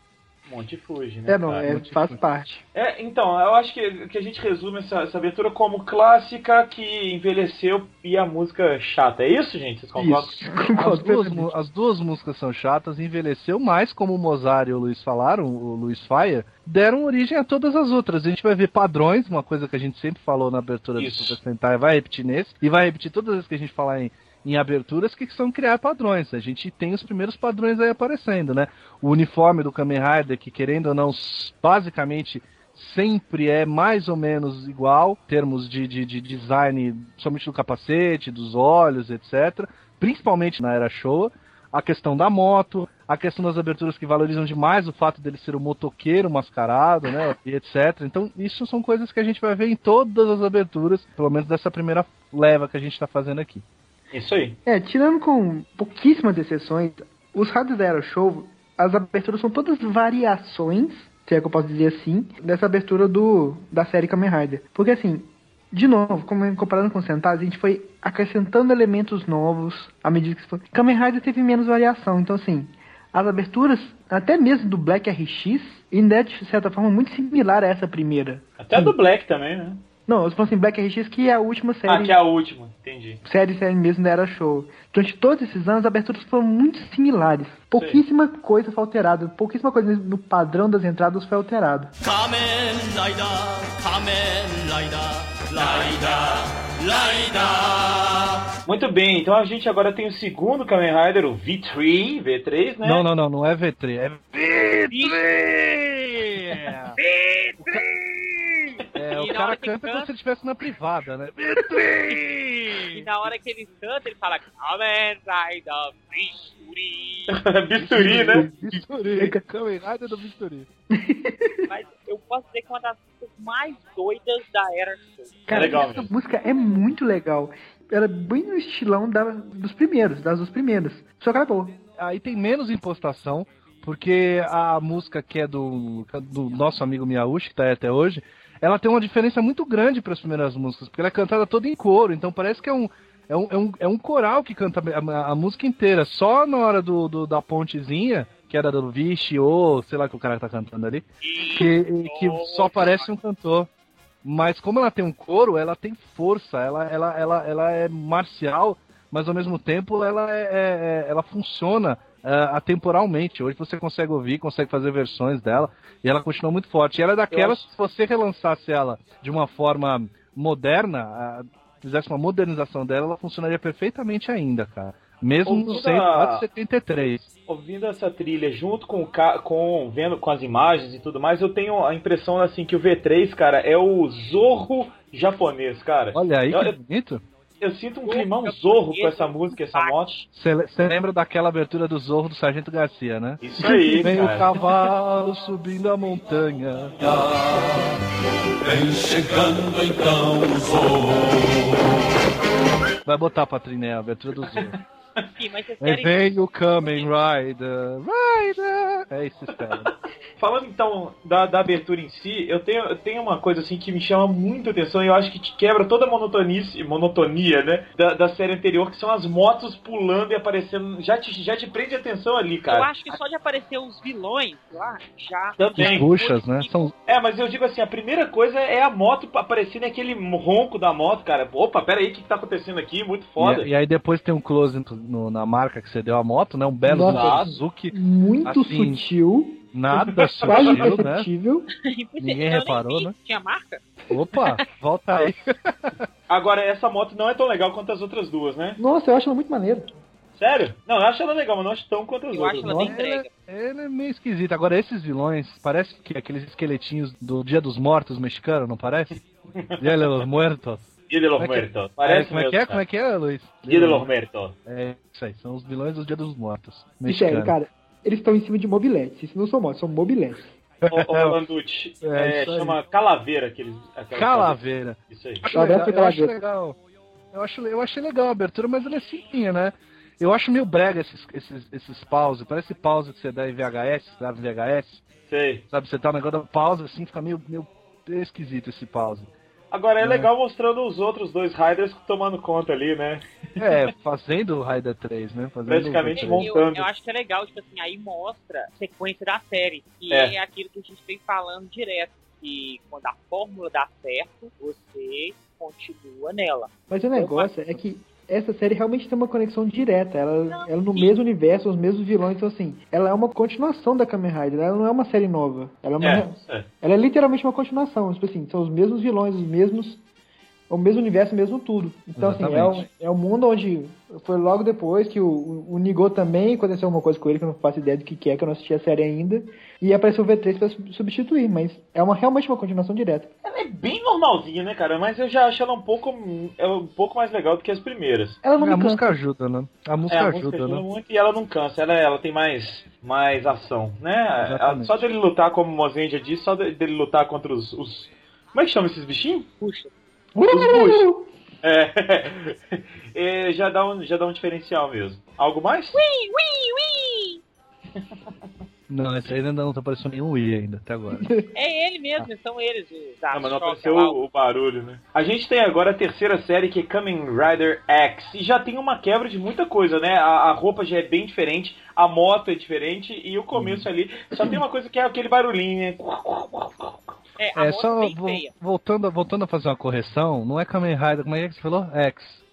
Speaker 1: Monte Fuji, né?
Speaker 3: É, não,
Speaker 1: cara?
Speaker 3: é, faz
Speaker 4: difícil.
Speaker 3: parte.
Speaker 1: É, então, eu acho que, que a gente resume essa, essa abertura como clássica que envelheceu e a música é chata. É isso, gente? Vocês concordam?
Speaker 3: Isso, <laughs>
Speaker 4: As duas, as duas músicas são chatas, envelheceu, mas como o Mozart e o Luiz falaram, o Luiz Fire, deram origem a todas as outras. A gente vai ver padrões, uma coisa que a gente sempre falou na abertura
Speaker 1: Isso.
Speaker 4: do Super Sentai, vai repetir nesse, e vai repetir todas as vezes que a gente falar em, em aberturas, que são criar padrões. A gente tem os primeiros padrões aí aparecendo, né? O uniforme do Kamen Rider, que querendo ou não, basicamente sempre é mais ou menos igual, em termos de, de, de design, somente do capacete, dos olhos, etc. Principalmente na era Showa. A questão da moto, a questão das aberturas que valorizam demais o fato dele ser o motoqueiro mascarado, né? E etc. Então, isso são coisas que a gente vai ver em todas as aberturas, pelo menos dessa primeira leva que a gente está fazendo aqui.
Speaker 1: Isso aí.
Speaker 3: É, tirando com pouquíssimas exceções, os rádios da Aero Show, as aberturas são todas variações, se é que eu posso dizer assim, dessa abertura do da série Kamen Rider. Porque assim, de novo, como comparando com o Sentai, a gente foi acrescentando elementos novos à medida que se foi. Kamen Rider teve menos variação, então assim, as aberturas, até mesmo do Black RX, ainda é de certa forma muito similar a essa primeira.
Speaker 1: Até a do Black também, né?
Speaker 3: Não, eu tô falando assim, Black RX, que é a última série.
Speaker 1: Ah, que é a última, entendi.
Speaker 3: Série, série mesmo da Era Show. Durante todos esses anos, as aberturas foram muito similares. Pouquíssima Sim. coisa foi alterada, pouquíssima coisa no padrão das entradas foi
Speaker 6: alterada. Kamen Laida, Kamen Laida, Laida, Laida.
Speaker 1: Muito bem, então a gente agora tem o segundo Kamen Rider, o V3, V3, né?
Speaker 4: Não, não, não, não é V3, é V3! V3! <laughs> É,
Speaker 2: E
Speaker 4: o
Speaker 2: na
Speaker 4: cara
Speaker 2: hora que
Speaker 4: canta como se ele estivesse na privada, né?
Speaker 2: E na hora que ele canta, ele fala Kamen Rider Bisturi.
Speaker 1: Bisturi, né?
Speaker 4: Bisturi, Kamen Rider do Bisturi.
Speaker 2: Mas eu posso dizer que é uma das músicas mais doidas da Era.
Speaker 3: Cara,
Speaker 1: legal
Speaker 3: essa
Speaker 1: mesmo.
Speaker 3: música é muito legal. Ela é bem no estilão da- dos primeiros, das duas primeiras. Só que ela é boa.
Speaker 4: Aí tem menos impostação, porque a música que é do, do nosso amigo Miyauchi, que tá aí até hoje, ela tem uma diferença muito grande para as primeiras músicas, porque ela é cantada toda em coro, então parece que é um, é um, é um, é um coral que canta a, a música inteira. Só na hora do, do- da pontezinha, que era do Vichy ou sei lá que o cara tá cantando ali, que, que só aparece um cantor. Mas como ela tem um coro, ela tem força, ela, ela, ela, ela é marcial, mas ao mesmo tempo ela, é, é- ela funciona ah, atemporalmente. Hoje você consegue ouvir, consegue fazer versões dela, e ela continua muito forte. E ela é daquelas,
Speaker 1: acho-
Speaker 4: se você relançasse ela de uma forma moderna, ah, fizesse uma modernização dela, ela funcionaria perfeitamente ainda, cara. Mesmo
Speaker 1: Ouvindo
Speaker 4: sendo
Speaker 1: a-
Speaker 4: lá de 73.
Speaker 1: Ouvindo essa trilha junto com, com vendo com as imagens e tudo mais, eu tenho a impressão assim que o V3, cara, é o Zorro japonês, cara.
Speaker 4: Olha aí
Speaker 1: Eu-
Speaker 4: que bonito.
Speaker 1: Eu sinto um climão zorro com essa música, essa moto.
Speaker 4: Você lembra daquela abertura do Zorro do Sargento Garcia, né?
Speaker 1: Isso aí,
Speaker 4: Vem o
Speaker 1: cara.
Speaker 4: cavalo subindo a montanha.
Speaker 6: Vem chegando então o Zorro
Speaker 4: Vai botar pra trilha a abertura do Zorro.
Speaker 2: Sim, mas querem
Speaker 4: vem o Kamen Rider. Rider! É isso, espera.
Speaker 1: Falando então da, da abertura em si, eu tenho, eu tenho uma coisa assim que me chama muito atenção e eu acho que te quebra toda a monotonice, monotonia, né? Da, da série anterior, que são as motos pulando e aparecendo. Já te, já te prende atenção ali,
Speaker 2: Eu
Speaker 1: cara.
Speaker 2: acho que só de aparecer os vilões lá, já.
Speaker 1: Também.
Speaker 4: Os buchas, né? São,
Speaker 1: É, mas eu digo assim, a primeira coisa é a moto aparecendo aquele ronco da moto, cara. Opa, pera aí, o que, que tá acontecendo aqui? Muito foda.
Speaker 4: e, e aí depois tem um close no- na marca que você deu a moto, né? Um belo
Speaker 3: Nossa.
Speaker 4: Suzuki.
Speaker 3: Muito
Speaker 4: Assim,
Speaker 3: sutil,
Speaker 4: Nada <laughs>
Speaker 3: quase
Speaker 4: sutil, né?
Speaker 3: imperceptível.
Speaker 4: Ninguém
Speaker 2: Eu nem
Speaker 4: reparou,
Speaker 2: vi,
Speaker 4: né?
Speaker 2: Tinha marca?
Speaker 4: Opa, volta aí. <laughs>
Speaker 1: Agora, essa moto não é tão legal quanto as outras duas, né?
Speaker 3: Nossa, eu acho ela muito maneiro.
Speaker 1: Sério? Não, eu acho ela legal, mas não acho tão quanto as
Speaker 2: Eu
Speaker 1: outras.
Speaker 2: acho ela bem entrega.
Speaker 4: Ele é meio esquisito. Agora, esses vilões, parece que aqueles esqueletinhos do Dia dos Mortos mexicano, não parece? Dia de los Muertos.
Speaker 1: Dia de los
Speaker 4: Como é que-
Speaker 1: Muertos.
Speaker 4: É,
Speaker 1: Parece
Speaker 4: como é que é?
Speaker 1: cara.
Speaker 4: Como é que é, Luiz?
Speaker 1: Dia de los Muertos.
Speaker 4: É, isso aí, são os vilões do Dia dos Mortos. Mexicano.
Speaker 3: cara, eles estão em cima de mobiletes. Isso não são motos, são mobiletes.
Speaker 1: Ô, ô <laughs> Landucci,
Speaker 4: É,
Speaker 1: é, chama Calaveira aqueles.
Speaker 4: Calaveira.
Speaker 1: Isso aí.
Speaker 4: Acho
Speaker 3: Um
Speaker 4: legal,
Speaker 3: abraço,
Speaker 4: eu acho legal. Eu, acho, eu achei legal a abertura, mas ela é simplinha, né? Eu acho meio brega esses, esses, esses pause. Parece pause que você dá em VHS, você dá em VHS.
Speaker 1: Sei.
Speaker 4: Sabe, você tá no negócio da pausa assim, fica meio, meio esquisito esse pause.
Speaker 1: Agora é
Speaker 4: É.
Speaker 1: legal mostrando os outros dois Riders tomando conta ali, né?
Speaker 4: É, fazendo o Raider 3, né? Fazendo
Speaker 1: Praticamente
Speaker 4: o-
Speaker 1: bom.
Speaker 2: Eu,
Speaker 1: montando.
Speaker 2: eu acho que é legal, tipo assim, aí mostra a sequência da série, que
Speaker 1: É.
Speaker 2: é. aquilo que a gente vem falando direto, que quando a fórmula dá certo, você continua nela.
Speaker 3: Mas o negócio é que essa série realmente tem uma conexão direta. Ela, ela no mesmo universo, os mesmos vilões. Então, assim, ela é uma continuação da Kamen Rider. Ela não é uma série nova. Ela é, uma,
Speaker 1: É, é.
Speaker 3: ela é literalmente uma continuação. Tipo assim, são os mesmos vilões, os mesmos. O mesmo universo, o mesmo tudo. Então, assim, é o,
Speaker 4: Exatamente.
Speaker 3: é o mundo onde. Foi logo depois que o, o, o Nigo também aconteceu uma coisa com ele, que eu não faço ideia do que, que é, que eu não assisti a série ainda. E apareceu o V3 pra sub- substituir, mas é uma, realmente uma continuação direta.
Speaker 1: Ela é bem normalzinha, né, cara? Mas eu já acho ela um pouco, é um pouco mais legal do que as primeiras.
Speaker 3: Ela não
Speaker 4: a
Speaker 3: me cansa.
Speaker 4: música ajuda, né? A música
Speaker 1: é, a
Speaker 4: ajuda,
Speaker 1: música ajuda
Speaker 4: né?
Speaker 1: muito e ela não cansa. Ela, ela tem mais, mais ação, né?
Speaker 4: Exatamente.
Speaker 1: Só dele lutar, como o Mozen já disse, só de- dele lutar contra os, os... Como é que chama esses bichinhos?
Speaker 2: Puxa,
Speaker 1: Os buchos. É, É, <laughs> já, dá um, já dá um diferencial mesmo. Algo mais? <laughs>
Speaker 4: Não, esse aí ainda não tá aparecendo nenhum I ainda, até agora.
Speaker 2: é ele mesmo, são eles. Os
Speaker 1: Não, mas não apareceu o, o barulho, né? A gente tem agora a terceira série que é Kamen Rider X. E já tem uma quebra de muita coisa, né? A, a roupa já é bem diferente, a moto é diferente e o começo ali só tem uma coisa que é aquele barulhinho, né?
Speaker 2: É, a
Speaker 4: É,
Speaker 2: moto
Speaker 4: só
Speaker 2: bem
Speaker 4: vo-
Speaker 2: feia.
Speaker 4: voltando, voltando a fazer uma correção, não é Kamen Rider, como é que você falou? X.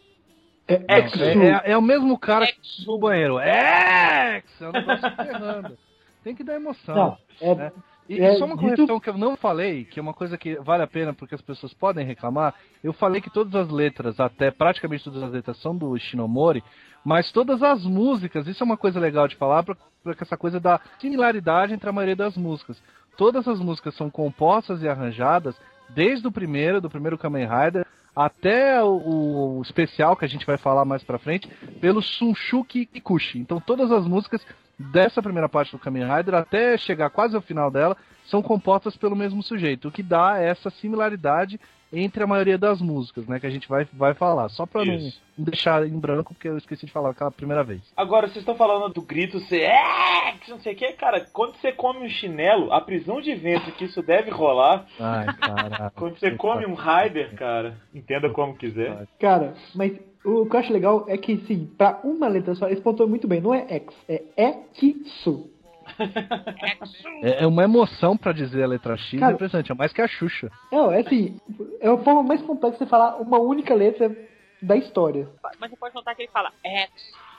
Speaker 3: É,
Speaker 1: É,
Speaker 3: Exu.
Speaker 4: É, é- é o mesmo cara
Speaker 2: X.
Speaker 4: do banheiro. X! É um negócio ferrando. Tem que dar emoção.
Speaker 3: Não, é,
Speaker 4: né? E,
Speaker 3: É,
Speaker 4: só uma correção que eu não falei, que é uma coisa que vale a pena porque as pessoas podem reclamar. Eu falei que todas as letras, até praticamente todas as letras, são do Shinomori, mas todas as músicas, isso é uma coisa legal de falar, porque essa coisa da similaridade entre a maioria das músicas. Todas as músicas são compostas e arranjadas desde o primeiro, do primeiro Kamen Rider, até o, o especial que a gente vai falar mais pra frente, pelo Sunshuki Kikuchi. Então todas as músicas dessa primeira parte do Kamen Rider até chegar quase ao final dela são compostas pelo mesmo sujeito, o que dá essa similaridade entre a maioria das músicas, né, que a gente vai, vai falar. Só pra não, não deixar em branco, porque eu esqueci de falar aquela primeira vez.
Speaker 1: Agora, vocês estão falando do grito ser X, não sei o que, cara. Quando você come um chinelo, a prisão de vento que isso deve rolar,
Speaker 4: Ai, caraca. <laughs>
Speaker 1: quando você come um Rider, cara, entenda como quiser.
Speaker 3: Cara, mas o que eu acho legal é que, sim, pra uma letra só, eles pontuam muito bem. Não é X, é Ekisu.
Speaker 4: É, é uma emoção pra dizer a letra X,
Speaker 3: Cara-
Speaker 4: é impressionante, é mais que a Xuxa.
Speaker 3: Não, é assim, é a forma mais complexa de você falar uma única letra da história.
Speaker 2: Mas você pode notar que ele fala X,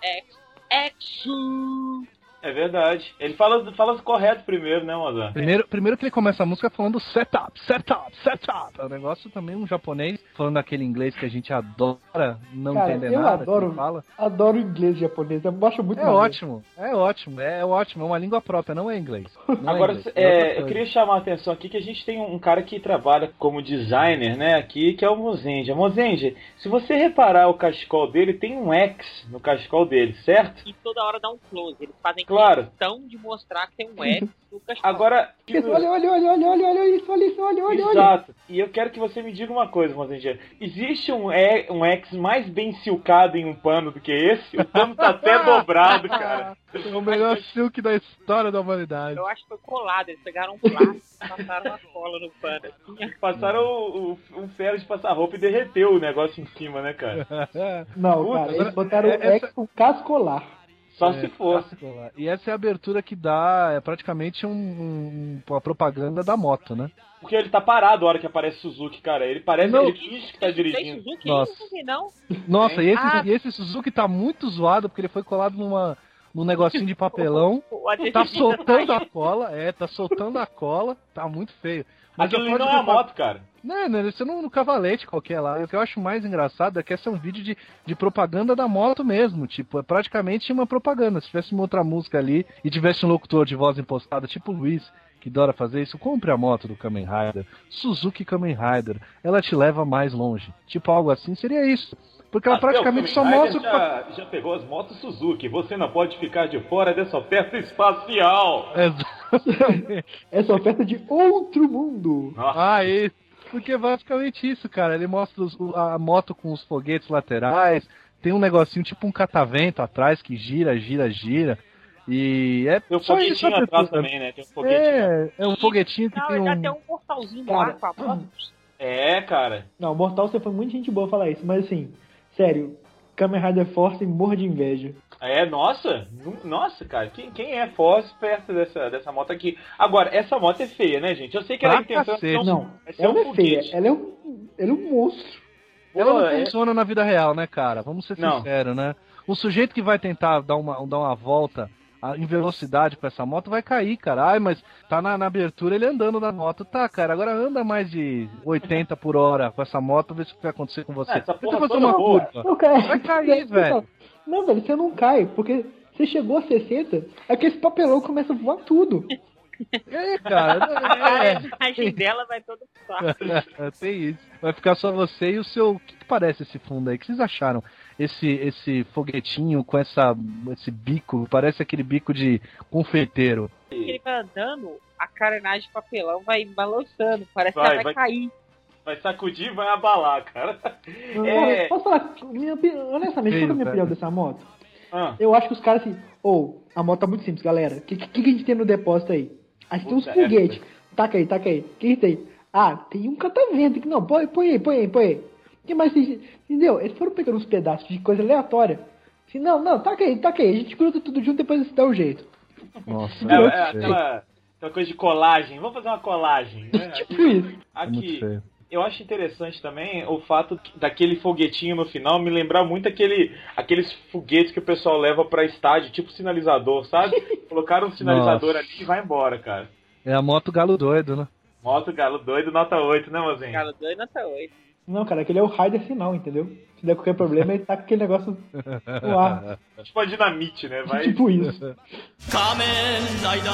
Speaker 2: X, Exu.
Speaker 1: É verdade. Ele fala, fala correto primeiro, né, Mozart?
Speaker 4: Primeiro, primeiro que ele começa a música falando setup, setup, setup. É um negócio também um japonês falando aquele inglês que a gente adora não
Speaker 3: Cara,
Speaker 4: entender
Speaker 3: eu
Speaker 4: nada.
Speaker 3: adoro-
Speaker 4: fala.
Speaker 3: Adoro o inglês e japonês, eu acho muito
Speaker 4: É
Speaker 3: maneiro.
Speaker 4: ótimo, é ótimo, é ótimo, é uma língua própria, não é inglês. Não
Speaker 1: Agora,
Speaker 4: é inglês,
Speaker 1: é,
Speaker 4: outra
Speaker 1: eu queria chamar a atenção aqui que a gente tem um cara que trabalha como designer, né, aqui, que é o Mozenja. Mozenja, se você reparar o cachecol dele, tem um X no cachecol dele, certo?
Speaker 2: E toda hora dá um close. Eles fazem
Speaker 1: Claro.
Speaker 2: questão de mostrar que tem um X no cachorro.
Speaker 1: Agora,
Speaker 3: Olha, olha, olha, olha, olha, olha, olha isso, olha isso, olha, olha, olha.
Speaker 1: Exato. E eu quero que você me diga uma coisa, Mozenja. Existe um, E- um X mais bem silcado em um pano do que esse? O pano tá até <laughs> dobrado, cara.
Speaker 4: É <laughs> o melhor silk da história da humanidade.
Speaker 2: Eu acho que foi colado. Eles pegaram um plástico e passaram uma cola no pano. <laughs>
Speaker 1: Passaram o, o- um ferro de passar roupa e derreteu o negócio em cima, né, cara?
Speaker 3: Não,
Speaker 1: Puta,
Speaker 3: cara, eles botaram
Speaker 4: é-
Speaker 3: o X com cascolar.
Speaker 1: Só
Speaker 4: É,
Speaker 1: se fosse.
Speaker 4: E essa é a abertura que dá, é praticamente um- um- uma propaganda da moto, né?
Speaker 1: Porque ele tá parado a hora que aparece Suzuki, cara. Ele parece,
Speaker 4: Não.
Speaker 1: ele finge que tá dirigindo.
Speaker 2: Suzuki?
Speaker 4: Nossa.
Speaker 2: Isso, não.
Speaker 4: Nossa, e esse,
Speaker 2: Ah.
Speaker 4: e esse Suzuki tá muito zoado porque ele foi colado numa, num negocinho de papelão. <laughs> Tá
Speaker 2: da
Speaker 4: soltando a cola, é, tá soltando a cola, tá muito feio. Mas
Speaker 1: Aquilo não é a
Speaker 4: reparar-
Speaker 1: moto, cara.
Speaker 4: Não, não, isso é no, no cavalete qualquer lá. O que eu acho mais engraçado é que esse é um vídeo de, de propaganda da moto mesmo. Tipo, é praticamente uma propaganda. Se tivesse uma outra música ali e tivesse um locutor de voz impostada, tipo o Luiz, que adora fazer isso, compre a moto do Kamen Rider, Suzuki Kamen Rider, ela te leva mais longe. Tipo algo assim seria isso. Porque ela
Speaker 1: Até o
Speaker 4: praticamente só mostra.
Speaker 1: Já, já pegou as motos Suzuki. Você não pode ficar de fora dessa oferta espacial.
Speaker 4: Exatamente.
Speaker 3: Essa oferta de outro mundo.
Speaker 1: Nossa,
Speaker 4: Ah, isso. Porque é basicamente isso, cara. Ele mostra os- o- a moto com os foguetes laterais. Tem um negocinho tipo um catavento atrás que gira, gira, gira. E é
Speaker 1: tem um
Speaker 4: só isso.
Speaker 1: foguetinho
Speaker 4: a
Speaker 1: atrás também, né? Tem um foguetinho.
Speaker 4: É, é um foguetinho que
Speaker 2: Não,
Speaker 4: tem
Speaker 2: ele dá
Speaker 4: um.
Speaker 2: até um portalzinho
Speaker 3: Cara,
Speaker 2: ar com a moto.
Speaker 1: É, cara.
Speaker 3: Não, Mortal você foi muito gente boa falar isso, mas assim, sério, Kamen Rider Force morra de inveja.
Speaker 1: É, nossa, nossa, cara, quem, quem é Foz perto dessa, dessa moto aqui? Agora, essa moto é feia, né, gente? Eu sei que ela é intenção não,
Speaker 3: Não,
Speaker 1: é ser
Speaker 3: ela
Speaker 1: um
Speaker 3: não é feia, ela é um, ela é um monstro.
Speaker 4: Ela
Speaker 1: Pô,
Speaker 4: não
Speaker 1: é-
Speaker 4: funciona na vida real, né, cara? Vamos ser
Speaker 1: Não.
Speaker 4: sinceros, né? O sujeito que vai tentar dar uma, dar uma volta em velocidade com essa moto vai cair, cara. Ai, mas tá na, na abertura ele andando na moto. Tá, cara, agora anda mais de 80 por hora com essa moto, vê se o que vai acontecer com você.
Speaker 1: Essa porra
Speaker 4: fazer uma
Speaker 1: boa.
Speaker 4: curva.
Speaker 3: Não, cara,
Speaker 4: Vai cair,
Speaker 3: não,
Speaker 4: velho.
Speaker 3: Não, velho, você não cai, porque você chegou a 60, aquele papelão começa a voar tudo.
Speaker 4: É, cara.
Speaker 2: A
Speaker 4: É,
Speaker 2: imagem dela vai toda pro
Speaker 4: é, <laughs> tem isso. Vai ficar só você e o seu. O que, que parece esse fundo aí? O que vocês acharam? Esse, esse foguetinho com essa, esse bico, parece aquele bico de confeiteiro.
Speaker 2: Ele vai andando, a carenagem de papelão vai balançando. Parece
Speaker 1: Vai,
Speaker 2: que ela
Speaker 1: vai-
Speaker 2: vai, cair.
Speaker 1: Vai sacudir e vai abalar, cara. É.
Speaker 3: Posso falar, minha, honestamente, qual é a minha opinião
Speaker 4: velho.
Speaker 3: dessa moto?
Speaker 1: Ah,
Speaker 3: Eu acho que os caras assim, ou, a moto tá muito simples, galera. O que, que, que a gente tem no depósito aí? A gente tem uns
Speaker 1: é,
Speaker 3: foguetes. Taca aí, taca aí. O que, que tem? Ah, tem um catavento aqui. Não, põe, põe aí, põe aí, põe aí. Que mais tem? Entendeu? Eles foram pegando uns pedaços de coisa aleatória. Assim, não, não, taca aí, taca aí. A gente gruda tudo junto depois se dá um jeito.
Speaker 4: Nossa,
Speaker 1: é, é aquela, aquela coisa de colagem. Vamos fazer uma colagem, né? <laughs>
Speaker 3: Tipo isso.
Speaker 4: É
Speaker 1: Aqui,
Speaker 4: feio.
Speaker 1: eu acho interessante também o fato daquele foguetinho no final me lembrar muito aquele, aqueles foguetes que o pessoal leva pra estádio, tipo sinalizador, sabe? <laughs> Colocaram um sinalizador
Speaker 4: Nossa.
Speaker 1: ali e vai embora, cara.
Speaker 4: É a moto galo doido, né?
Speaker 1: Moto Galo doido, nota 8, né, mozinho?
Speaker 2: Galo 2 nota 8.
Speaker 3: Não, cara, aquele é o Raider final, entendeu? Se der qualquer problema, ele tá com aquele negócio no ar.
Speaker 1: É tipo a dinamite, né? Vai...
Speaker 3: Tipo isso.
Speaker 6: Kamen Rider,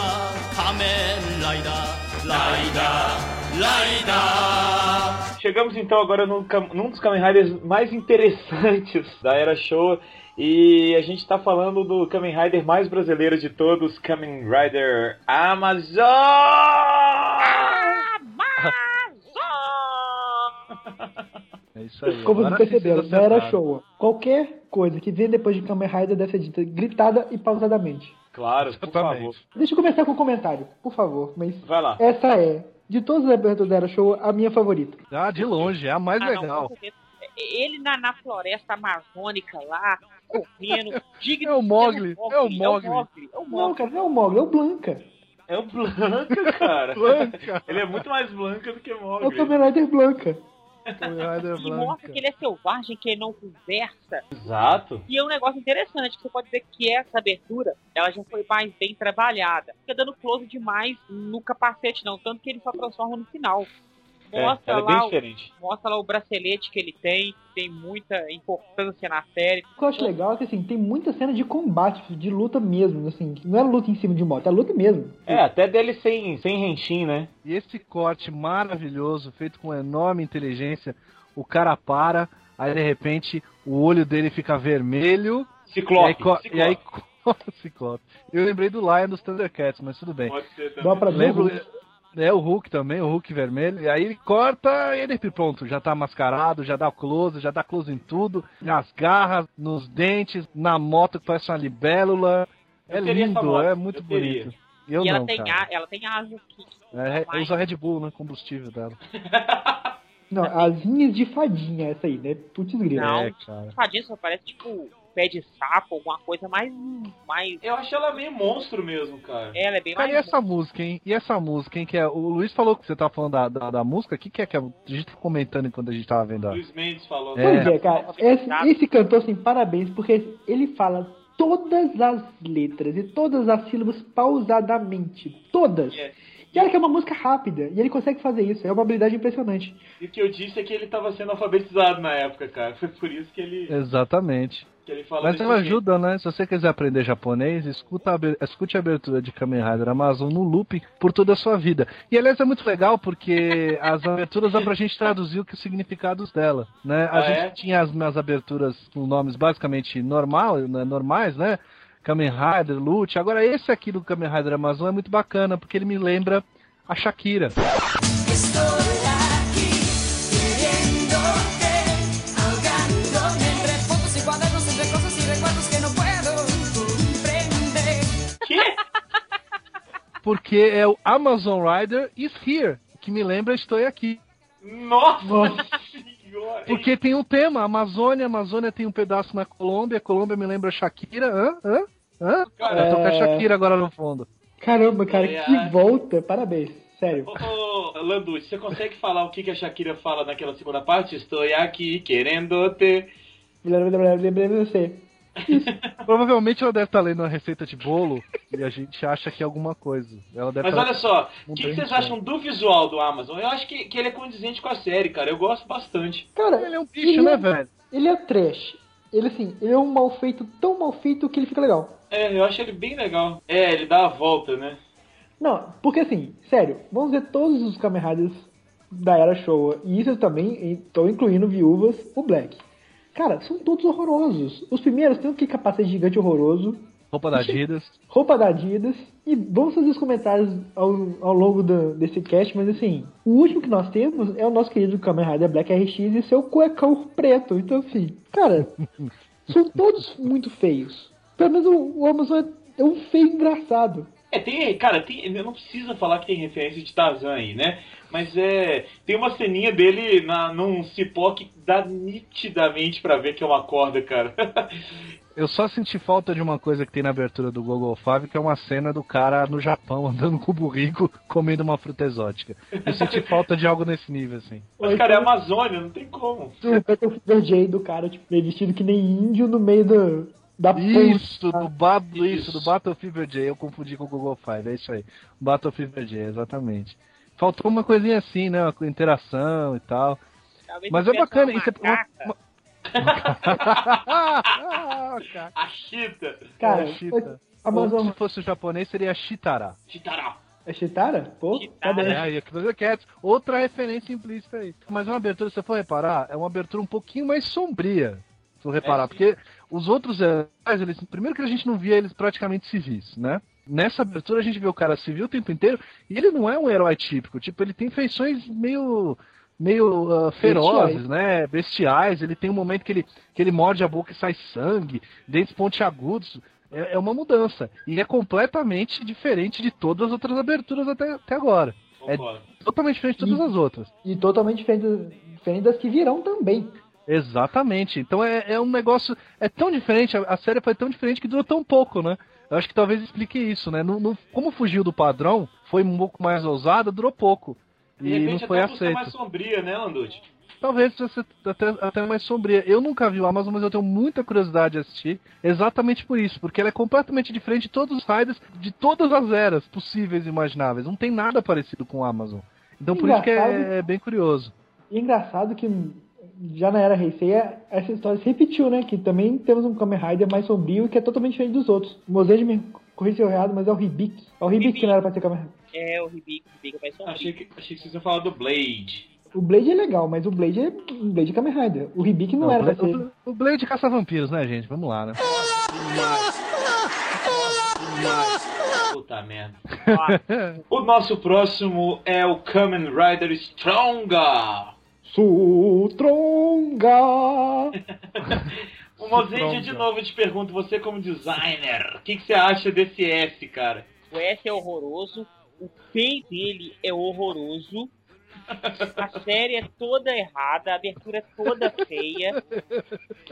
Speaker 6: Kamen Rider, Rider, Rider.
Speaker 1: Chegamos então agora no, num dos Kamen Riders mais interessantes <laughs> da era show. E a gente está falando do Kamen Rider mais brasileiro de todos, Kamen Rider Amazon!
Speaker 4: É isso aí.
Speaker 3: Como vocês perceberam, não era show. Qualquer coisa que vem depois de Kamen Rider deve ser dita gritada e pausadamente.
Speaker 1: Claro, por favor.
Speaker 3: Deixa eu começar com um comentário, por favor. Mas
Speaker 1: Vai lá.
Speaker 3: essa é, de todas as aberturas da Era Show, a minha favorita.
Speaker 4: Ah, de longe, é a mais
Speaker 2: Ah, não,
Speaker 4: legal.
Speaker 2: certeza. Ele na, na floresta amazônica lá, correndo, digno
Speaker 4: É o
Speaker 2: de ser
Speaker 4: Mogli, é o
Speaker 2: É o
Speaker 4: Mogli.
Speaker 2: É o
Speaker 3: Não,
Speaker 2: Mogli.
Speaker 3: cara, não é o Mogli, é o Blanca.
Speaker 1: É o Blanca, cara. <laughs>
Speaker 4: Blanca.
Speaker 1: Ele é muito mais Blanca do que
Speaker 3: É o
Speaker 1: Mogli.
Speaker 3: Kamen Rider Blanca.
Speaker 4: Kamen Rider
Speaker 2: E mostra que ele é selvagem, que ele não conversa.
Speaker 1: Exato.
Speaker 2: E é um negócio interessante, que você pode ver que essa abertura, ela já foi mais bem trabalhada. Fica dando close demais no capacete, não. Tanto que ele só transforma no final.
Speaker 1: É,
Speaker 2: Mostra,
Speaker 1: ela é bem
Speaker 2: lá, o,
Speaker 1: diferente.
Speaker 2: mostra lá o bracelete que ele tem, tem muita importância na série.
Speaker 3: O que eu acho legal é que assim, tem muita cena de combate, de luta mesmo, assim. Não é luta em cima de moto, é luta mesmo.
Speaker 1: É, até dele sem, sem renshin, né?
Speaker 4: E esse corte maravilhoso, feito com enorme inteligência, o cara para, aí de repente o olho dele fica vermelho,
Speaker 1: Ciclope.
Speaker 4: e aí,
Speaker 1: Ciclope. <laughs>
Speaker 4: e. Eu lembrei do Lion dos Thundercats, mas tudo bem.
Speaker 1: Pode ser também.
Speaker 3: Dá pra ver.
Speaker 4: Lembro. É o Hulk também, o Hulk vermelho, e aí ele corta e ele pronto, já tá mascarado, já dá close, já dá close em tudo, nas garras, nos dentes, na moto que parece uma libélula.
Speaker 1: Eu
Speaker 4: É lindo, é muito
Speaker 1: eu teria.
Speaker 4: bonito. Eu
Speaker 2: e ela
Speaker 4: não,
Speaker 2: tem,
Speaker 4: cara.
Speaker 2: a, ela tem asas que.
Speaker 4: É,
Speaker 2: mais-
Speaker 4: usa Red Bull, né? Combustível dela. <laughs>
Speaker 3: Não, asinhas de fadinha, essa aí, né? Putz grilo.
Speaker 2: Não.
Speaker 4: É, cara.
Speaker 2: Fadinha só parece tipo pé de sapo, alguma coisa mais. mais
Speaker 1: Eu acho ela meio monstro mesmo, cara.
Speaker 2: ela é bem
Speaker 4: Cara, e essa música, hein? E essa música, hein? Que é, o Luiz falou que você tava falando da, da, da música. O que, que é que é? a gente tá comentando enquanto a gente tava vendo. a-
Speaker 1: Luiz Mendes falou.
Speaker 4: É.
Speaker 3: Pois é, cara. Esse, esse cantor, assim, parabéns, porque ele fala todas as letras e todas as sílabas pausadamente. Todas.
Speaker 1: Yes.
Speaker 3: E olha que é uma música rápida. E ele consegue fazer isso. É uma habilidade impressionante.
Speaker 1: E o que eu disse é que ele tava sendo alfabetizado na época, cara. Foi por isso que ele.
Speaker 4: Exatamente.
Speaker 1: Que ele fala
Speaker 4: Mas ela ajuda, né? Se você quiser aprender japonês, escuta a, escute a abertura de Kamen Rider Amazon no loop por toda a sua vida. E aliás é muito legal porque <laughs> as aberturas dá pra gente traduzir o que os significados dela, né? A
Speaker 1: Ah,
Speaker 4: gente
Speaker 1: é?
Speaker 4: tinha as, as aberturas com nomes basicamente normal, né, normais, né? Kamen Rider, Lute. Agora esse aqui do Kamen Rider Amazon é muito bacana porque ele me lembra a Shakira.
Speaker 6: Estoy
Speaker 4: Porque é o Amazon Rider is here, que me lembra Estou Aqui.
Speaker 1: Nossa senhora!
Speaker 4: Porque tem um tema, Amazônia, Amazônia tem um pedaço na Colômbia, Colômbia me lembra Shakira, hã? Hã? Hã?
Speaker 1: Cara,
Speaker 3: É.
Speaker 4: Shakira agora no fundo.
Speaker 3: Caramba, cara,
Speaker 1: Aliás.
Speaker 3: que volta. Parabéns. Sério.
Speaker 1: Ô, ô, Landucci, você consegue falar o que, que a Shakira fala naquela segunda parte? Estou aqui querendo te.
Speaker 3: Lembrei de você. <laughs>
Speaker 4: Provavelmente ela deve estar lendo uma receita de bolo e a gente acha que é alguma coisa. Ela deve
Speaker 1: Mas
Speaker 4: tá-
Speaker 1: olha só, o que, que vocês acham do visual do Amazon? Eu acho que, que ele é condizente com a série, cara. Eu gosto bastante.
Speaker 3: Cara,
Speaker 4: Ele é um bicho, né, velho?
Speaker 3: Ele é trash. Ele, assim, ele é um mal feito, tão mal feito que ele fica legal.
Speaker 1: É, eu acho ele bem legal. É, ele dá a volta, né?
Speaker 3: Não, porque assim, sério, vamos ver todos os Kamen Riders da Era Showa. E isso eu também estou incluindo viúvas, o Black. Cara, são todos horrorosos. Os primeiros tem aquele capacete gigante horroroso,
Speaker 4: Roupa da Adidas.
Speaker 3: roupa da Adidas. E vamos fazer os comentários ao, ao longo do- desse cast, mas assim, o último que nós temos é o nosso querido Kamen Rider Black RX e seu cuecão preto. Então assim, cara, <laughs> são todos muito feios. Pelo menos o, o Amazon é, é um feio engraçado.
Speaker 1: É, tem, cara, tem, eu não precisa falar que tem referência de Tarzan aí, né? Mas é, tem uma ceninha dele na, num cipó que dá nitidamente pra ver que é uma corda, cara. <laughs>
Speaker 4: Eu só senti falta de uma coisa que tem na abertura do Google Five, que é uma cena do cara no Japão <laughs> andando com o burrico comendo uma fruta exótica. Eu senti falta de algo nesse nível, assim.
Speaker 1: Mas, cara, é Amazônia, não tem como.
Speaker 3: O Battlefield J do cara, tipo, vestido que nem índio no meio do, da
Speaker 4: Isso, do,
Speaker 1: Isso.
Speaker 4: isso, do Battle Fever J, eu confundi com o Google Five, é isso aí. Battle Fever J, exatamente. Faltou uma coisinha assim, né? Uma interação e tal.
Speaker 2: Talvez
Speaker 4: Mas é bacana, isso é uma- <laughs>
Speaker 1: A Chita.
Speaker 3: Cara,
Speaker 4: É, Chita.
Speaker 3: Amazon.
Speaker 4: Se fosse o japonês, seria Shitara.
Speaker 1: Chitará.
Speaker 3: É Chitara? Pô,
Speaker 2: Chitara.
Speaker 3: cadê?
Speaker 4: É, aqui do Cats, outra referência implícita aí. Mas uma abertura, se você for reparar, é uma abertura um pouquinho mais sombria. Se for reparar,
Speaker 1: É,
Speaker 4: porque os outros heróis, eles, primeiro que a gente não via eles praticamente civis, né? Nessa abertura a gente vê o cara civil o tempo inteiro e ele não é um herói típico. Tipo, ele tem feições meio meio ah, ferozes,
Speaker 3: Bestiais.
Speaker 4: né? Bestiais. Ele tem um momento que ele, que ele morde a boca e sai sangue, dentes pontiagudos. É, é uma mudança. E é completamente diferente de todas as outras aberturas até, até agora. É totalmente diferente de todas as outras.
Speaker 3: E totalmente diferente, diferente das que virão também.
Speaker 4: Exatamente. Então é, é um negócio. É tão diferente, a, a série foi tão diferente que durou tão pouco, né? Eu acho que talvez explique isso, né? No, no- como fugiu do padrão, foi um pouco mais ousada, durou pouco.
Speaker 1: De
Speaker 4: E
Speaker 1: repente
Speaker 4: não foi
Speaker 1: até
Speaker 4: aceito.
Speaker 1: mais sombria, né, Landucci?
Speaker 4: Talvez fosse até, até mais sombria. Eu nunca vi o Amazon, mas eu tenho muita curiosidade de assistir. Exatamente por isso, porque ela é completamente diferente de todos os riders de todas as eras possíveis e imagináveis. Não tem nada parecido com o Amazon. Então por isso que é, é bem curioso.
Speaker 3: E engraçado que já na era Heisei, essa história se repetiu, né? Que também temos um Kamen Rider mais sombrio e que é totalmente diferente dos outros. O Mozeji me corrija se eu errado, mas é o Hibiki. É o Hibiki que não era pra ser Kamen Rider.
Speaker 2: É o Ribico, o Ribico vai sombrio.
Speaker 1: Achei que, achei que vocês iam falar do Blade.
Speaker 3: O Blade é legal, mas o Blade é, o Blade é Kamen Rider. O Hibiki não,
Speaker 4: Não,
Speaker 3: era
Speaker 4: o,
Speaker 3: pra ser.
Speaker 4: Blade, o Blade caça vampiros, né, gente? Vamos lá, né?
Speaker 1: Puta merda.
Speaker 2: Ó, <laughs>
Speaker 1: O nosso próximo é o Kamen Rider Stronger.
Speaker 3: Sutronga! <laughs>
Speaker 1: O
Speaker 4: Stronger.
Speaker 1: de novo, eu te pergunto, você como designer, o que, que você acha desse S, cara?
Speaker 2: o S é horroroso, o P dele é horroroso, a série é toda errada, a abertura é toda feia.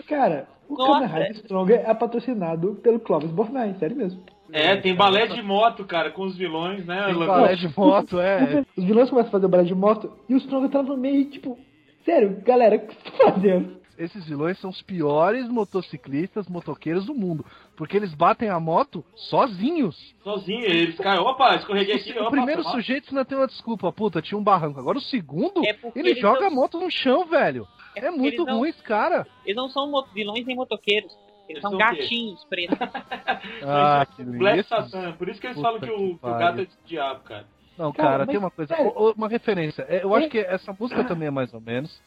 Speaker 3: Cara, o. Kamen Rider Stronger é patrocinado pelo Clovis Bornai, sério mesmo.
Speaker 1: É, tem balé de moto, cara, com os vilões, né?
Speaker 4: Tem balé de moto, é.
Speaker 3: Os vilões começam a fazer o balé de moto e o Stronger tá no meio, tipo, sério, galera, <laughs> o que você tá fazendo?
Speaker 4: Esses vilões são os piores motociclistas, motoqueiros do mundo. Porque eles batem a moto sozinhos.
Speaker 1: Sozinho, eles caem. Opa, escorreguei aqui.
Speaker 4: o
Speaker 1: opa,
Speaker 4: primeiro
Speaker 1: mal.
Speaker 4: sujeito ainda tem uma desculpa. Puta, tinha um barranco. Agora o segundo,
Speaker 2: É
Speaker 4: ele joga
Speaker 2: não-
Speaker 4: a moto no chão, velho. É,
Speaker 2: porque
Speaker 4: muito
Speaker 2: não-
Speaker 4: ruim esse cara.
Speaker 2: Eles não são vilões nem motoqueiros, Eles são gatinhos pretos. <laughs>
Speaker 4: Ah, que
Speaker 1: Black
Speaker 4: lindo.
Speaker 1: Satan, por isso que eles
Speaker 4: Puta
Speaker 1: falam que o,
Speaker 4: que
Speaker 1: que o gato é de diabo, cara.
Speaker 4: Não,
Speaker 3: Cara,
Speaker 4: cara,
Speaker 3: mas,
Speaker 4: tem uma coisa,
Speaker 3: sério.
Speaker 4: uma referência. É, Eu acho que essa música também é mais ou menos.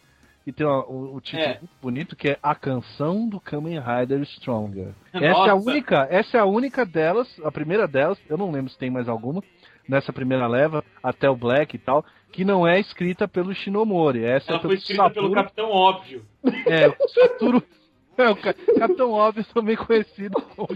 Speaker 4: E tem uma- o, o título
Speaker 1: É.
Speaker 4: muito bonito que é A Canção do Kamen Rider Stronger. Essa é a
Speaker 1: Nossa.
Speaker 4: única, essa é a única delas, a primeira delas, eu não lembro se tem mais alguma, nessa primeira leva, até o Black e tal, que não é escrita pelo Shinomori. Essa
Speaker 1: Ela
Speaker 4: é
Speaker 1: foi
Speaker 4: pelo
Speaker 1: escrita pelo
Speaker 4: Satoru,
Speaker 1: Capitão Óbvio.
Speaker 4: É, o Satoru. <laughs> É, o Ca- Capitão Óbvio também conhecido como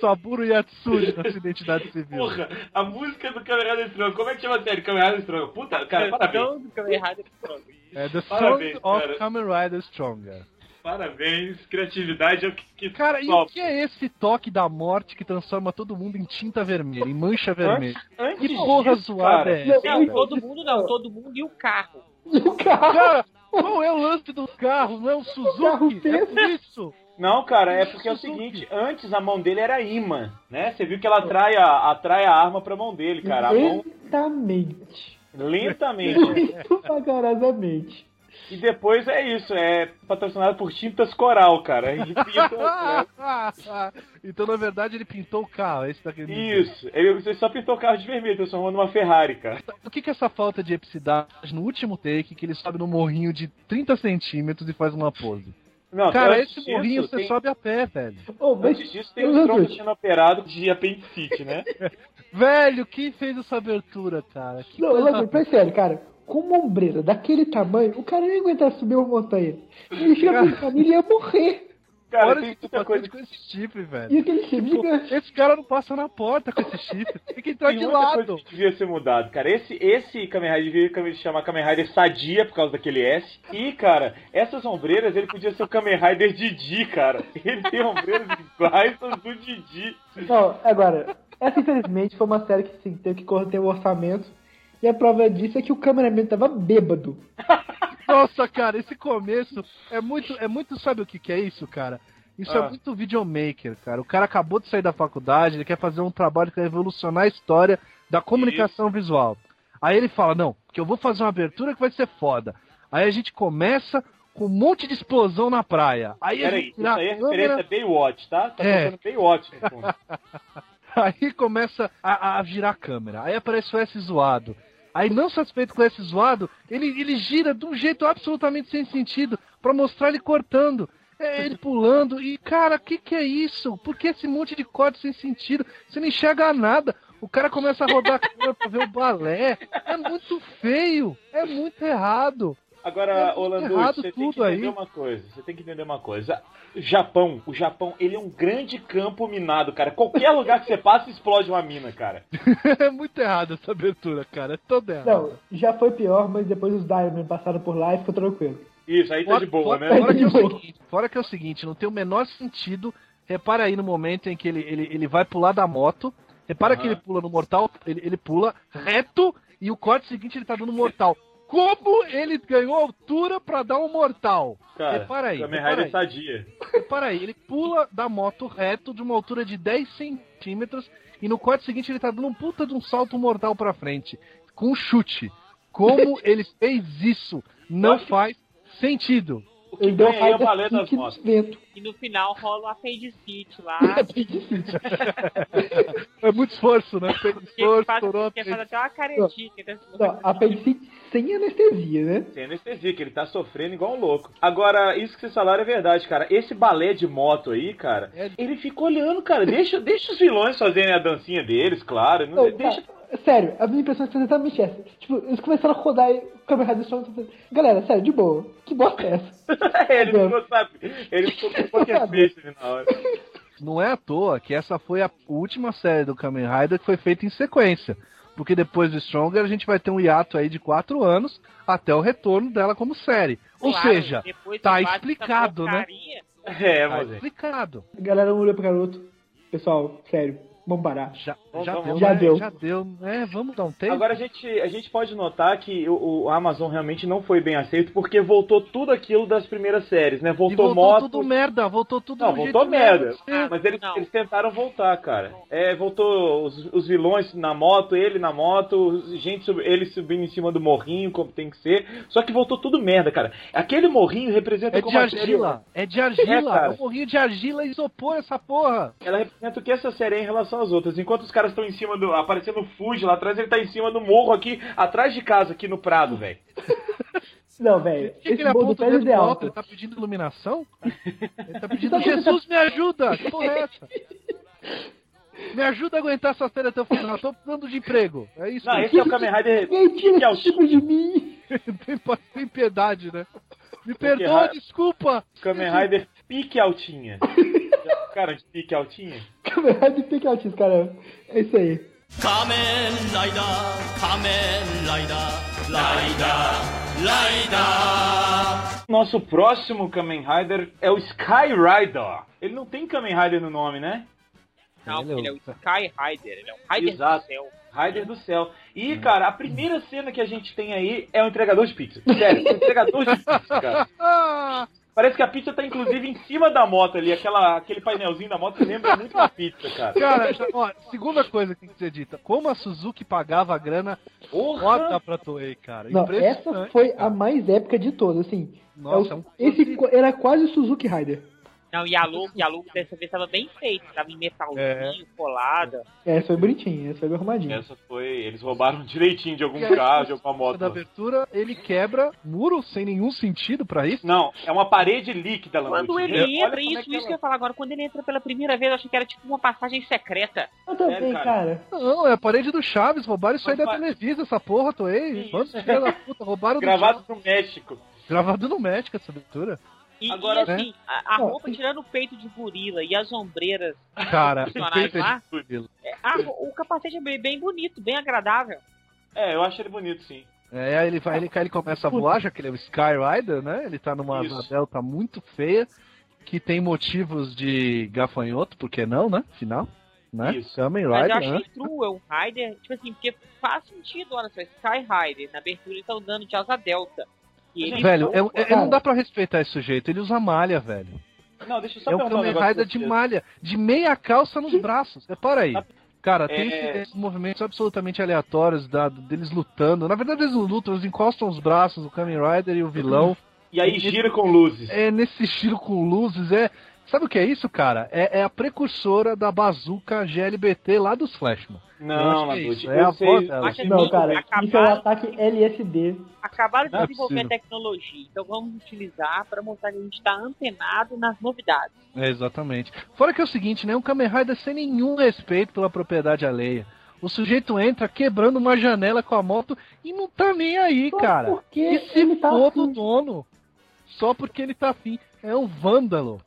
Speaker 4: Saburo Yatsuri na sua identidade civil.
Speaker 1: Porra, a música do Kamen Rider Strong. Como é que chama a série? Kamen Rider Strong. Puta, cara, parabéns.
Speaker 2: Strong.
Speaker 4: É The
Speaker 1: Parabéns,
Speaker 4: Song of
Speaker 1: cara.
Speaker 4: Rider Stronger.
Speaker 1: Parabéns. Criatividade é o que, que
Speaker 4: Cara, e o que é esse toque da morte que transforma todo mundo em tinta vermelha, em mancha vermelha?
Speaker 1: Antes
Speaker 4: Que porra
Speaker 1: disso,
Speaker 4: zoada
Speaker 1: cara,
Speaker 4: é essa?
Speaker 2: Não, todo mundo não, todo mundo e o carro.
Speaker 3: E o carro.
Speaker 4: Cara, qual é o lance do carro? Não é o
Speaker 3: carro
Speaker 4: Suzuki? É isso.
Speaker 1: Não, cara, é porque é o seguinte, antes a mão dele era imã, né? Você viu que ela atrai a, atrai a arma pra mão dele, cara. A mão
Speaker 3: Lentamente.
Speaker 1: lentamente.
Speaker 3: Muito vagarosamente.
Speaker 1: E depois é isso, é patrocinado por tintas coral, cara. E <laughs> pinta, né?
Speaker 4: então, na verdade, ele pintou o carro, é isso que tá querendo dizer.
Speaker 1: Isso, ele você só pintou o carro de vermelho, transformou numa Ferrari, cara.
Speaker 4: O que que é essa falta de epicidade no último take, que ele sobe no morrinho de 30 centímetros e faz uma pose?
Speaker 1: Não,
Speaker 4: Cara, esse morrinho você
Speaker 1: tem-
Speaker 4: sobe a pé, velho.
Speaker 3: Oh, mas,
Speaker 1: Antes disso tem
Speaker 3: Mas,
Speaker 1: o Strong
Speaker 3: André,
Speaker 1: sendo operado de apendicite, né? <laughs>
Speaker 4: Velho, quem fez essa abertura, cara? Que
Speaker 3: Não,
Speaker 4: coisa-
Speaker 3: mas sério, cara, com uma ombreira daquele tamanho, o cara nem ia aguentar subir uma montanha. Ele chega pro caminho e ia morrer.
Speaker 1: Cara,
Speaker 4: Olha
Speaker 1: tem muita coisa
Speaker 4: com esse chifre, velho.
Speaker 3: E aquele chifre gigante.
Speaker 4: Esse cara não passa na porta com esse chifre. Tem que entrar
Speaker 1: Tem
Speaker 4: de
Speaker 1: muita
Speaker 4: lado.
Speaker 1: coisa que devia ser mudado, cara. Esse, esse Kamen Rider devia chamar Kamen Rider Sadia por causa daquele S. E, cara, essas ombreiras ele podia ser o Kamen Rider Didi, cara. Ele tem ombreiras iguais às do Didi.
Speaker 3: Não, agora, essa infelizmente foi uma série que sim, teve que correr o orçamento. E a prova disso é que o cameraman tava bêbado. <laughs>
Speaker 4: Nossa, cara, esse começo é muito, é muito, sabe o que que é isso, cara? Isso
Speaker 1: Ah.
Speaker 4: é muito videomaker, cara. O cara acabou de sair da faculdade, ele quer fazer um trabalho que vai revolucionar a história da comunicação visual. Aí ele fala, não, que eu vou fazer uma abertura que vai ser foda. Aí a gente começa com um monte de explosão na praia. Aí a
Speaker 1: Peraí, isso aí é
Speaker 4: câmera-
Speaker 1: referência a Baywatch, tá? Tá
Speaker 4: É.
Speaker 1: Baywatch no <laughs> fundo.
Speaker 4: Aí começa a, a virar a câmera. Aí aparece o S zoado. Aí, não satisfeito com S zoado, ele, ele gira de um jeito absolutamente sem sentido pra mostrar ele cortando. É, ele pulando. E, cara, o que, que é isso? Por que esse monte de corte sem sentido? Você não enxerga nada. O cara começa a rodar a câmera pra ver o balé. É muito feio. É muito errado.
Speaker 1: Agora,
Speaker 4: É
Speaker 1: Orlando, você tem que entender
Speaker 4: aí.
Speaker 1: uma coisa. Você tem que entender uma coisa. Japão, o Japão, ele é um grande campo minado, cara. Qualquer lugar que você passa, explode uma mina, cara. <laughs>
Speaker 4: É muito errado essa abertura, cara. É toda errada.
Speaker 3: Não, já foi pior, mas depois os Diamond passaram por lá e ficou tranquilo.
Speaker 1: Isso, aí tá
Speaker 4: Fora-
Speaker 1: de boa,
Speaker 4: fora-
Speaker 1: né?
Speaker 4: Fora que, é o <laughs> seguinte, fora que é o seguinte, não tem o menor sentido. Repara aí no momento em que ele, ele, ele vai pular da moto. Repara
Speaker 1: Aham.
Speaker 4: que ele pula no mortal, ele, ele pula reto e o corte seguinte ele tá dando mortal. Como ele ganhou altura pra dar um mortal?
Speaker 1: Cara,
Speaker 4: repara aí,
Speaker 1: Kamen Rider
Speaker 4: aí.
Speaker 1: sadia.
Speaker 4: Repara aí, ele pula da moto reto de uma altura de 10 centímetros e no corte seguinte ele tá dando um puta de um salto mortal pra frente. Com um chute. Como <laughs> ele fez isso? Não faz sentido.
Speaker 3: Ele deu
Speaker 1: é o
Speaker 3: raiva
Speaker 1: balé das motos.
Speaker 3: vento.
Speaker 2: E no final rola o apendicite lá. <laughs> <laughs>
Speaker 4: É muito esforço, né? Esforço,
Speaker 2: faz,
Speaker 4: torou,
Speaker 2: que
Speaker 4: fez-
Speaker 2: faz até uma caretinha. né?
Speaker 3: Não, apendicite sem anestesia, né?
Speaker 1: Sem anestesia, que ele tá sofrendo igual um louco. Agora, isso que vocês falaram é verdade, cara. Esse balé de moto aí, cara,
Speaker 4: É-
Speaker 1: ele fica olhando, cara. Deixa, deixa os vilões fazerem a dancinha deles, claro. Não, deixa.
Speaker 3: cara, sério, a minha impressão foi exatamente essa. Tipo, eles começaram a rodar e o Kamen Rider Strong tá falando, Galera, sério, de boa. Que bosta é essa? <laughs>
Speaker 1: ele ficou, sabe? Ele ficou com qualquer peixe ali na hora.
Speaker 4: Não é à toa que essa foi a última série do Kamen Rider que foi feita em sequência. Porque depois do Stronger a gente vai ter um hiato aí de quatro anos até o retorno dela como série. Ou
Speaker 2: Claro,
Speaker 4: seja, tá
Speaker 2: essa
Speaker 4: explicado, né?
Speaker 1: É,
Speaker 4: tá
Speaker 1: mas é.
Speaker 4: explicado.
Speaker 3: A galera olha pro garoto. Pessoal, sério, Vamos parar.
Speaker 4: Já,
Speaker 1: Vamos,
Speaker 4: já
Speaker 1: vamos,
Speaker 4: deu,
Speaker 3: já
Speaker 4: né?
Speaker 3: deu.
Speaker 4: Já deu. É, vamos dar um tempo.
Speaker 1: Agora a gente, a gente pode notar que o, o Amazon realmente não foi bem aceito porque voltou tudo aquilo das primeiras séries, né?
Speaker 4: E
Speaker 1: Voltou,
Speaker 4: voltou
Speaker 1: moto.
Speaker 4: tudo merda, voltou tudo
Speaker 1: Não, voltou merda.
Speaker 4: de ser.
Speaker 1: Mas eles,
Speaker 2: Não.
Speaker 1: eles tentaram voltar, cara. É, voltou os, os vilões na moto, ele na moto, gente sub, ele subindo em cima do morrinho, como tem que ser. Só que voltou tudo merda, cara. Aquele morrinho representa
Speaker 4: É
Speaker 1: como
Speaker 4: de
Speaker 1: série-
Speaker 4: argila, é de argila,
Speaker 1: É,
Speaker 4: é,
Speaker 1: cara.
Speaker 4: um morrinho de argila e isopor essa porra.
Speaker 1: Ela representa o que essa série é em relação às outras. Enquanto os caras estão em cima do. aparecendo o Fuji lá atrás, ele tá em cima do morro aqui, atrás de casa, aqui no Prado, velho. <laughs>
Speaker 3: Não, velho. Esse
Speaker 4: ele
Speaker 3: bolo do
Speaker 4: aponta o
Speaker 3: pé
Speaker 4: dedo
Speaker 3: é
Speaker 4: alto? Ele tá pedindo iluminação? Ele <laughs> tá pedindo, Jesus, me ajuda! Que porra é essa? Me ajuda a aguentar essa série até o final, tô precisando de emprego. É isso.
Speaker 1: Não, esse é o Kamen Rider. <laughs>
Speaker 3: Ninguém tira
Speaker 1: que é o
Speaker 3: esse tipo de mim.
Speaker 4: tem, tem piedade, né? Me perdoa, desculpa!
Speaker 1: Kamen Rider pique altinha cara de pique altinha? <laughs>
Speaker 3: Kamen de pique altinha, cara. É isso aí.
Speaker 6: Kamen Rider, Kamen Rider, Rider, Rider.
Speaker 1: Nosso próximo Kamen Rider é o Sky Rider. Ele não tem Kamen Rider no nome, né?
Speaker 2: Não,
Speaker 4: ele, é
Speaker 2: ele é
Speaker 4: o
Speaker 2: Sky Rider, ele é um Rider
Speaker 1: Exato.
Speaker 2: do céu.
Speaker 1: Rider do céu. E, hum. cara, a primeira cena que a gente tem aí é o entregador de pizza. Sério, o entregador de pizza, cara. <laughs> Parece que a pizza tá inclusive em cima da moto ali, aquela, aquele painelzinho da moto lembra muito uma pizza, cara.
Speaker 4: cara, ó, segunda coisa que tem que ser dita: como a Suzuki pagava a grana foda pra Toei, cara.
Speaker 3: Não, essa foi
Speaker 4: cara.
Speaker 3: a mais épica de todas, assim.
Speaker 4: Nossa,
Speaker 3: É o-
Speaker 4: é um-
Speaker 3: esse era quase o Suzuki Rider.
Speaker 2: Não, e a logo, e a logo dessa vez tava bem feita, tava em metalzinho,
Speaker 4: É.
Speaker 2: colada.
Speaker 3: Essa foi bonitinha, essa foi bem arrumadinha.
Speaker 1: Essa foi. Eles roubaram <laughs> direitinho de algum
Speaker 4: aí,
Speaker 1: carro, de alguma
Speaker 4: da
Speaker 1: moto.
Speaker 4: abertura, ele quebra muro sem nenhum sentido pra isso.
Speaker 1: Não, é uma parede líquida, Lamute.
Speaker 2: Quando ele
Speaker 1: Olha
Speaker 2: entra,
Speaker 1: como é
Speaker 2: isso,
Speaker 1: que
Speaker 2: isso que eu ia falar agora, quando ele entra pela primeira vez, eu achei que era tipo uma passagem secreta.
Speaker 3: Eu também,
Speaker 1: Sério, cara?
Speaker 3: cara.
Speaker 4: Não, é a parede do Chaves, roubaram isso aí da Televisa, essa porra, Toei.
Speaker 1: Isso.
Speaker 4: Quantos filhos da puta roubaram do
Speaker 1: Gravado no México.
Speaker 4: Gravado no México essa abertura.
Speaker 2: E,
Speaker 1: Agora,
Speaker 2: e assim, a, a
Speaker 3: Não,
Speaker 2: roupa tirando o peito de gorila e as ombreiras,
Speaker 4: Cara,
Speaker 2: Personagem
Speaker 4: feita
Speaker 2: lá?
Speaker 4: de gorila.
Speaker 2: é, a o capacete é bem, bem bonito, bem agradável.
Speaker 1: É, eu acho ele bonito, sim.
Speaker 4: É, aí ele vai, ele, cai, ele começa a voar, já que ele é o Sky Rider, né? Ele tá numa
Speaker 1: Isso.
Speaker 4: asa delta muito feia, que tem motivos de gafanhoto, por que não, né? Final, né?
Speaker 1: Isso.
Speaker 4: Kamen
Speaker 2: Mas eu
Speaker 4: Rider,
Speaker 2: achei
Speaker 4: né?
Speaker 2: true, é um Rider, tipo assim, porque faz sentido, olha só, Sky Rider, na abertura ele tá andando de asa delta. Ele
Speaker 4: Velho,
Speaker 2: não-
Speaker 4: é, é- não dá pra respeitar esse sujeito, ele usa malha, velho.
Speaker 1: Não, deixa eu só
Speaker 4: É um
Speaker 1: um
Speaker 4: Kamen Rider de malha, de meia calça nos braços. Repara aí. Cara, tem
Speaker 1: É.
Speaker 4: esse- esses movimentos absolutamente aleatórios da- deles lutando. Na verdade, eles não lutam, eles encostam os braços, o Kamen Rider e o vilão.
Speaker 1: E aí gira com luzes.
Speaker 4: É nesse estilo com luzes, é. Sabe o que é isso, cara? É, é a precursora da bazuca GLBT lá dos Flashman.
Speaker 1: Não,
Speaker 4: que é é a
Speaker 1: sei.
Speaker 4: dela.
Speaker 2: Acho
Speaker 3: Não, cara,
Speaker 2: acabaram-
Speaker 3: isso é o ataque LSD.
Speaker 2: Acabaram de
Speaker 4: é
Speaker 2: desenvolver
Speaker 4: possível.
Speaker 2: tecnologia, então vamos utilizar para mostrar que a gente está antenado nas novidades.
Speaker 4: É, exatamente. Fora que é o seguinte, né? Um Kamen Rider sem nenhum respeito pela propriedade alheia. O sujeito entra quebrando uma janela com a moto e não tá nem aí,
Speaker 3: Só
Speaker 4: cara.
Speaker 3: porque
Speaker 4: E se
Speaker 3: ele tá
Speaker 4: foda
Speaker 3: afim.
Speaker 4: o dono? Só porque ele tá afim. É um vândalo.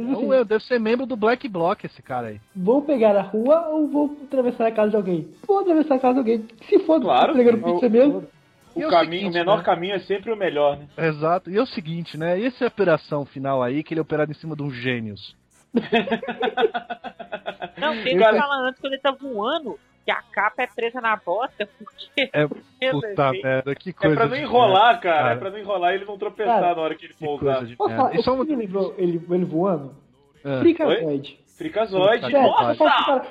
Speaker 4: Um- é, deve ser membro do Black Block esse cara aí.
Speaker 3: Vou pegar a rua ou vou atravessar a casa de alguém? Vou atravessar a casa de alguém. Se for
Speaker 1: Claro.
Speaker 3: entregando pizza
Speaker 1: Eu-
Speaker 3: mesmo.
Speaker 4: E é
Speaker 1: O,
Speaker 4: o
Speaker 1: caminho,
Speaker 4: seguinte,
Speaker 1: o menor
Speaker 4: né?
Speaker 1: caminho é sempre o melhor, né?
Speaker 4: Exato. E é o seguinte, né? Essa é a operação final aí, que ele é operado em cima de um gênios. <laughs>
Speaker 2: Não,
Speaker 1: Cara-
Speaker 2: que falar antes quando ele tá voando que a capa é presa na bosta, porque.
Speaker 4: É, <laughs>
Speaker 2: Pelo
Speaker 4: Puta merda, que
Speaker 1: É
Speaker 4: coisa.
Speaker 1: pra não enrolar, cara.
Speaker 4: cara.
Speaker 1: É pra não enrolar e ele não tropeçar
Speaker 3: Cara,
Speaker 1: na hora que ele
Speaker 4: merda,
Speaker 1: for
Speaker 4: Que
Speaker 1: usar.
Speaker 4: coisa de
Speaker 3: Posso falar,
Speaker 4: merda. E só
Speaker 3: o
Speaker 4: uma...
Speaker 3: que me lembrou ele, ele voando?
Speaker 4: Ah,
Speaker 3: Fricazoide.
Speaker 1: Nossa!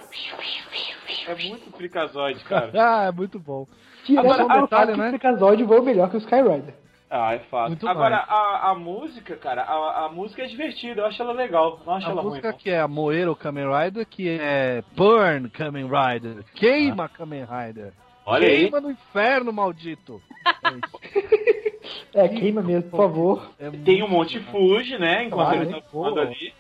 Speaker 1: É muito fricazoide, cara. <laughs>
Speaker 4: Ah, é muito bom.
Speaker 3: Tira
Speaker 4: Agora,
Speaker 3: só
Speaker 4: um
Speaker 3: o
Speaker 4: detalhe,
Speaker 3: que
Speaker 4: né?
Speaker 3: o Fricazoide voa melhor que o Sky Rider.
Speaker 1: Ah, é fácil.
Speaker 4: Muito
Speaker 1: Agora, a, a música, cara, a, a música é divertida. Eu acho ela legal. Não acho
Speaker 4: A
Speaker 1: ela
Speaker 4: música
Speaker 1: ruim.
Speaker 4: que é a Moeiro Kamen Rider, que é Burn Kamen Rider. Queima Kamen Rider.
Speaker 1: Olha aí.
Speaker 4: Queima no inferno, maldito. É.
Speaker 3: É, queima mesmo, por favor.
Speaker 4: É
Speaker 1: Tem um monte fuge, né? Enquanto
Speaker 3: Claro,
Speaker 4: né?
Speaker 1: estão voando ali.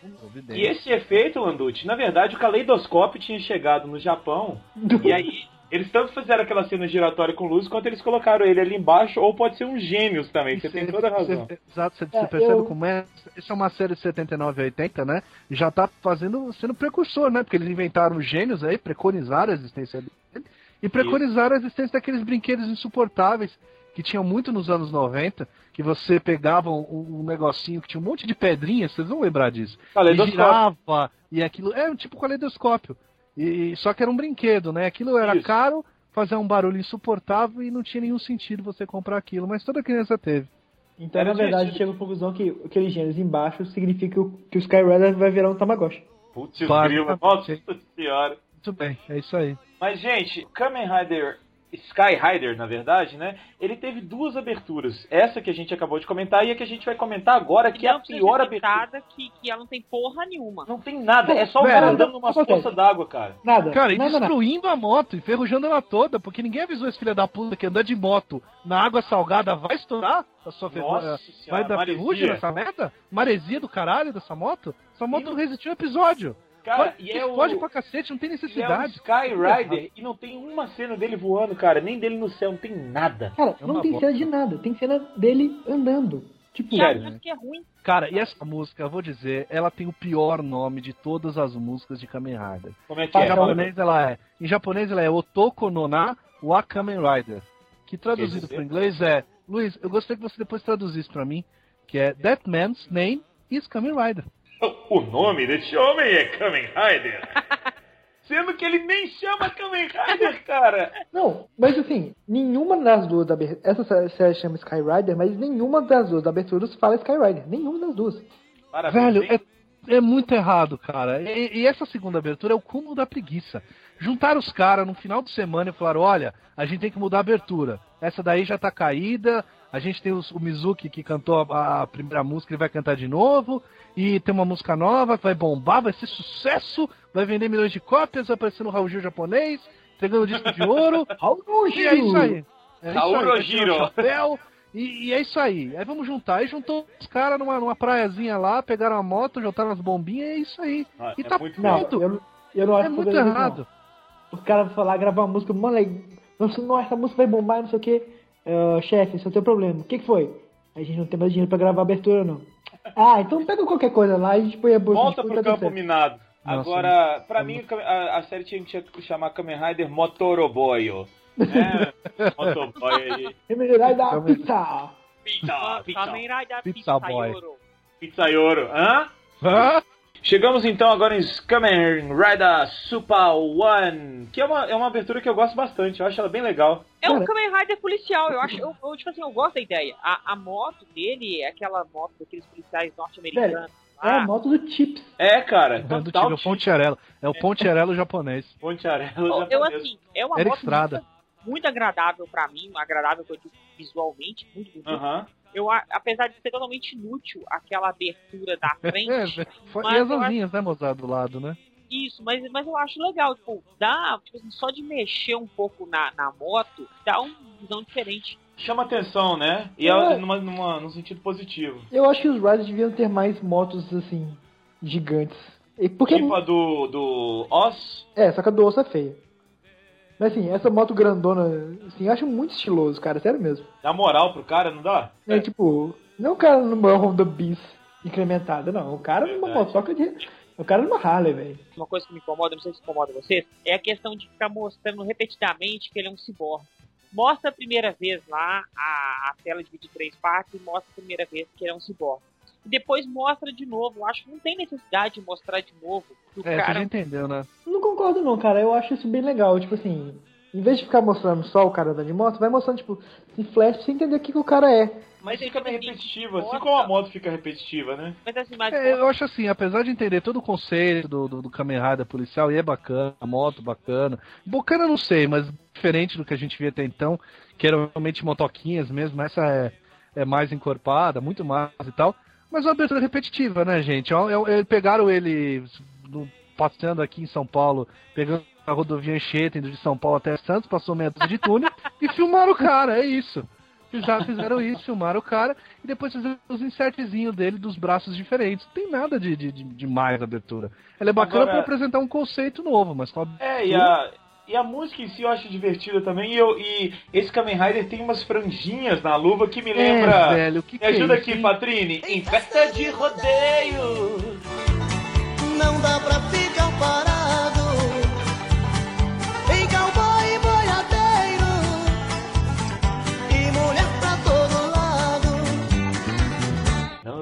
Speaker 1: E esse efeito, Landucci, na verdade, o caleidoscópio tinha chegado no Japão. <laughs> E aí, eles tanto fizeram aquela cena giratória com luz, quanto eles colocaram ele ali embaixo, ou pode ser um gênios também. Você tem toda a razão.
Speaker 4: Você, exato, você,
Speaker 3: É,
Speaker 4: você percebe
Speaker 3: eu-
Speaker 4: como é. Isso é uma série de 79 e 80, né? Já tá fazendo, sendo precursor, né? Porque eles inventaram os gênios aí, preconizaram a existência dele. E preconizaram a existência daqueles brinquedos insuportáveis que tinham muito nos anos 90, que você pegava um, um negocinho que tinha um monte de pedrinhas, vocês vão lembrar disso. E girava, e aquilo. É um tipo caleidoscópio. E, só que era um brinquedo, né? Aquilo era
Speaker 1: Isso.
Speaker 4: caro, fazia um barulho insuportável e não tinha nenhum sentido você comprar aquilo, mas toda criança teve.
Speaker 3: Então,
Speaker 1: Era
Speaker 3: na verdade, chega à conclusão que aqueles gêneros embaixo significa que o, Skyrider vai virar um Tamagotchi.
Speaker 1: Putz,
Speaker 4: Claro.
Speaker 1: grila, nossa senhora.
Speaker 4: Muito bem, é isso aí.
Speaker 1: Mas, gente, Kamen Rider Sky Rider, na verdade, né? Ele teve duas aberturas. Essa que a gente acabou de comentar e a que a gente vai comentar agora, que é a pior abertura.
Speaker 2: que, que ela não tem porra nenhuma.
Speaker 1: Não tem nada, é só o cara andando numa poça d'água, cara.
Speaker 3: Nada.
Speaker 4: Cara, e destruindo a moto, enferrujando ela toda, porque ninguém avisou esse filho da puta que andar de moto na água salgada vai estourar a sua
Speaker 1: Nossa
Speaker 4: eh, Vai dar ferrugem nessa merda? Maresia do caralho dessa moto? Essa moto não resistiu um episódio.
Speaker 1: Cara,
Speaker 4: Pode,
Speaker 1: e é o,
Speaker 4: Pode pra cacete, não tem
Speaker 1: e é o
Speaker 4: necessidade.
Speaker 1: Sky Rider e não tem uma cena dele voando, cara. Nem dele no céu, não tem nada.
Speaker 3: Cara,
Speaker 4: É
Speaker 3: não tem
Speaker 4: bosta.
Speaker 3: cena de nada. Tem cena dele andando. Tipo,
Speaker 2: E a
Speaker 1: Sério,
Speaker 2: música é ruim.
Speaker 4: Cara, e essa música, eu vou dizer, ela tem o pior nome de todas as músicas de Kamen Rider.
Speaker 1: Como é que
Speaker 4: Em
Speaker 1: é?
Speaker 4: japonês ela é. Em japonês ela é Otoko no na wa Kamen Rider. Que traduzido para inglês é. Luiz, eu gostaria que você depois traduzisse pra mim. Que é That man's name is Kamen Rider.
Speaker 1: O nome desse homem é Kamen Rider. <laughs> Sendo que ele nem chama Kamen Rider, cara.
Speaker 3: Não, mas assim, nenhuma das duas da abertura. Essa sé- série chama Skyrider, mas nenhuma das duas aberturas fala Skyrider. Nenhuma das duas.
Speaker 1: Parabéns,
Speaker 4: Velho, é, é muito errado, cara. E, e essa segunda abertura é o cúmulo da preguiça. Juntaram os caras no final de semana e falaram: olha, a gente tem que mudar a abertura. Essa daí já tá caída. A gente tem os- o Mizuki que cantou a, a primeira música, ele vai cantar de novo. E tem uma música nova que vai bombar, vai ser sucesso, vai vender milhões de cópias, vai aparecer no Raul Gil japonês, entregando disco de ouro. <laughs>
Speaker 3: Raul
Speaker 4: E é isso aí. É isso
Speaker 1: Raul
Speaker 4: chapéu, e, e é isso aí. Aí vamos juntar. Aí juntou os caras numa, numa praiazinha lá, pegaram a moto, juntaram as bombinhas e é isso aí.
Speaker 1: Ah,
Speaker 4: E
Speaker 1: é
Speaker 4: tá
Speaker 1: muito
Speaker 3: Não,
Speaker 4: pronto.
Speaker 3: eu, eu não acho
Speaker 4: É muito errado.
Speaker 3: Os caras vão lá gravar uma música, mano, aí, nossa, nossa, essa música vai bombar, não sei o que. chefe, esse é o teu problema. O que, que foi? A gente não tem mais dinheiro pra gravar a abertura, não. Ah, então pega qualquer coisa lá e a gente põe a bolsa
Speaker 1: Volta pro
Speaker 3: tá
Speaker 1: campo minado.
Speaker 4: Nossa,
Speaker 1: Agora, pra mim, a, a série tinha que chamar Kamen Rider Motoroboyo. Né? <laughs> Motoboy aí.
Speaker 4: Kamen-
Speaker 3: pizza!
Speaker 1: Pizza, pizza.
Speaker 2: Kamen Rider
Speaker 4: Pizza Boy.
Speaker 2: Pizzaiolo.
Speaker 1: Pizzaiolo. Hã?
Speaker 4: Hã?
Speaker 1: Chegamos então agora em Kamen Rider Super One, que é uma, é uma abertura que eu gosto bastante, eu acho ela bem legal.
Speaker 2: É um. Kamen Rider policial, eu acho, eu, eu, tipo assim, eu gosto da ideia. A, a moto dele é aquela moto daqueles policiais norte-americanos.
Speaker 3: É a moto do Chips.
Speaker 1: É, cara,
Speaker 4: É do tipo, é o Pontiarello. É o Pontiarello japonês.
Speaker 1: Pontiarello
Speaker 2: Eu, eu,
Speaker 1: japonês.
Speaker 2: assim, é uma
Speaker 4: Eric
Speaker 2: moto
Speaker 4: Estrada.
Speaker 2: muito, muito agradável pra mim, agradável que eu digo visualmente, muito bonito.
Speaker 1: Aham.
Speaker 2: Eu, a- apesar de ser totalmente inútil aquela abertura da <laughs> frente,
Speaker 4: É. Foi-
Speaker 2: Mas
Speaker 4: e as
Speaker 2: eu acho-
Speaker 4: asinhas, né, Mozart, do lado, né?
Speaker 2: isso, mas, mas eu acho legal, tipo, dá, tipo assim, só de mexer um pouco na, na moto, dá uma visão diferente.
Speaker 1: Chama atenção, né? E
Speaker 3: É.
Speaker 1: ela numa, numa, num sentido positivo.
Speaker 3: Eu acho que os Riders deviam ter mais motos, assim, gigantes. E porque,
Speaker 1: Tipo a do, do Oz.
Speaker 3: é, só que a do osso é feia. Mas assim, essa moto grandona, assim, eu acho muito estiloso, cara, sério mesmo.
Speaker 1: Dá moral pro cara, não dá?
Speaker 3: É, tipo, não o cara numa Honda Bis incrementada, não. O cara numa
Speaker 1: Verdade.
Speaker 3: motoca de. O cara numa Harley, velho.
Speaker 2: Uma coisa que me incomoda, não sei se incomoda vocês, é a questão de ficar mostrando repetidamente que ele é um ciborgue. Mostra a primeira vez lá a, a tela de 23 partes e mostra a primeira vez que ele é um ciborgue. E depois mostra de novo. Eu acho que não tem necessidade de mostrar de novo o
Speaker 4: É, você
Speaker 2: cara
Speaker 4: já entendeu, né?
Speaker 3: Não concordo não, cara. Eu acho isso bem legal. Tipo assim, em vez de ficar mostrando só o cara andando de moto, vai mostrando, tipo, em flash pra você entender o que, que o cara é.
Speaker 1: Mas fica meio
Speaker 2: que,
Speaker 1: repetitivo, assim como a moto fica repetitiva, né?
Speaker 2: Mas assim, mas
Speaker 4: É, eu acho assim, apesar de entender todo o conceito do, do, do Kamen Rider policial, e é bacana, a moto bacana. Bacana eu não sei, mas diferente do que a gente via até então, que eram realmente motoquinhas mesmo, essa é, é mais encorpada, muito mais e tal. Mas é uma abertura repetitiva, né, gente? É- é- pegaram ele passeando aqui em São Paulo, pegando a rodovia Anchieta, indo de São Paulo até Santos, passou meia dúzia de túnel <laughs> e filmaram o cara, é isso. Já fizeram isso, filmaram o cara e depois fizeram os insertzinhos dele dos braços diferentes. Não tem nada de, de, de, mais abertura. Ela é bacana
Speaker 1: Agora-
Speaker 4: pra apresentar um conceito novo, mas com a
Speaker 1: É, e a, e a música em si eu acho divertida também. E, eu, e esse Kamen Rider tem umas franjinhas na luva que me lembra.
Speaker 4: É, velho, que,
Speaker 1: me
Speaker 4: que é
Speaker 1: ajuda
Speaker 4: isso,
Speaker 1: aqui,
Speaker 4: hein?
Speaker 1: Patrine. Em festa de rodeio.
Speaker 6: Não dá pra ficar parado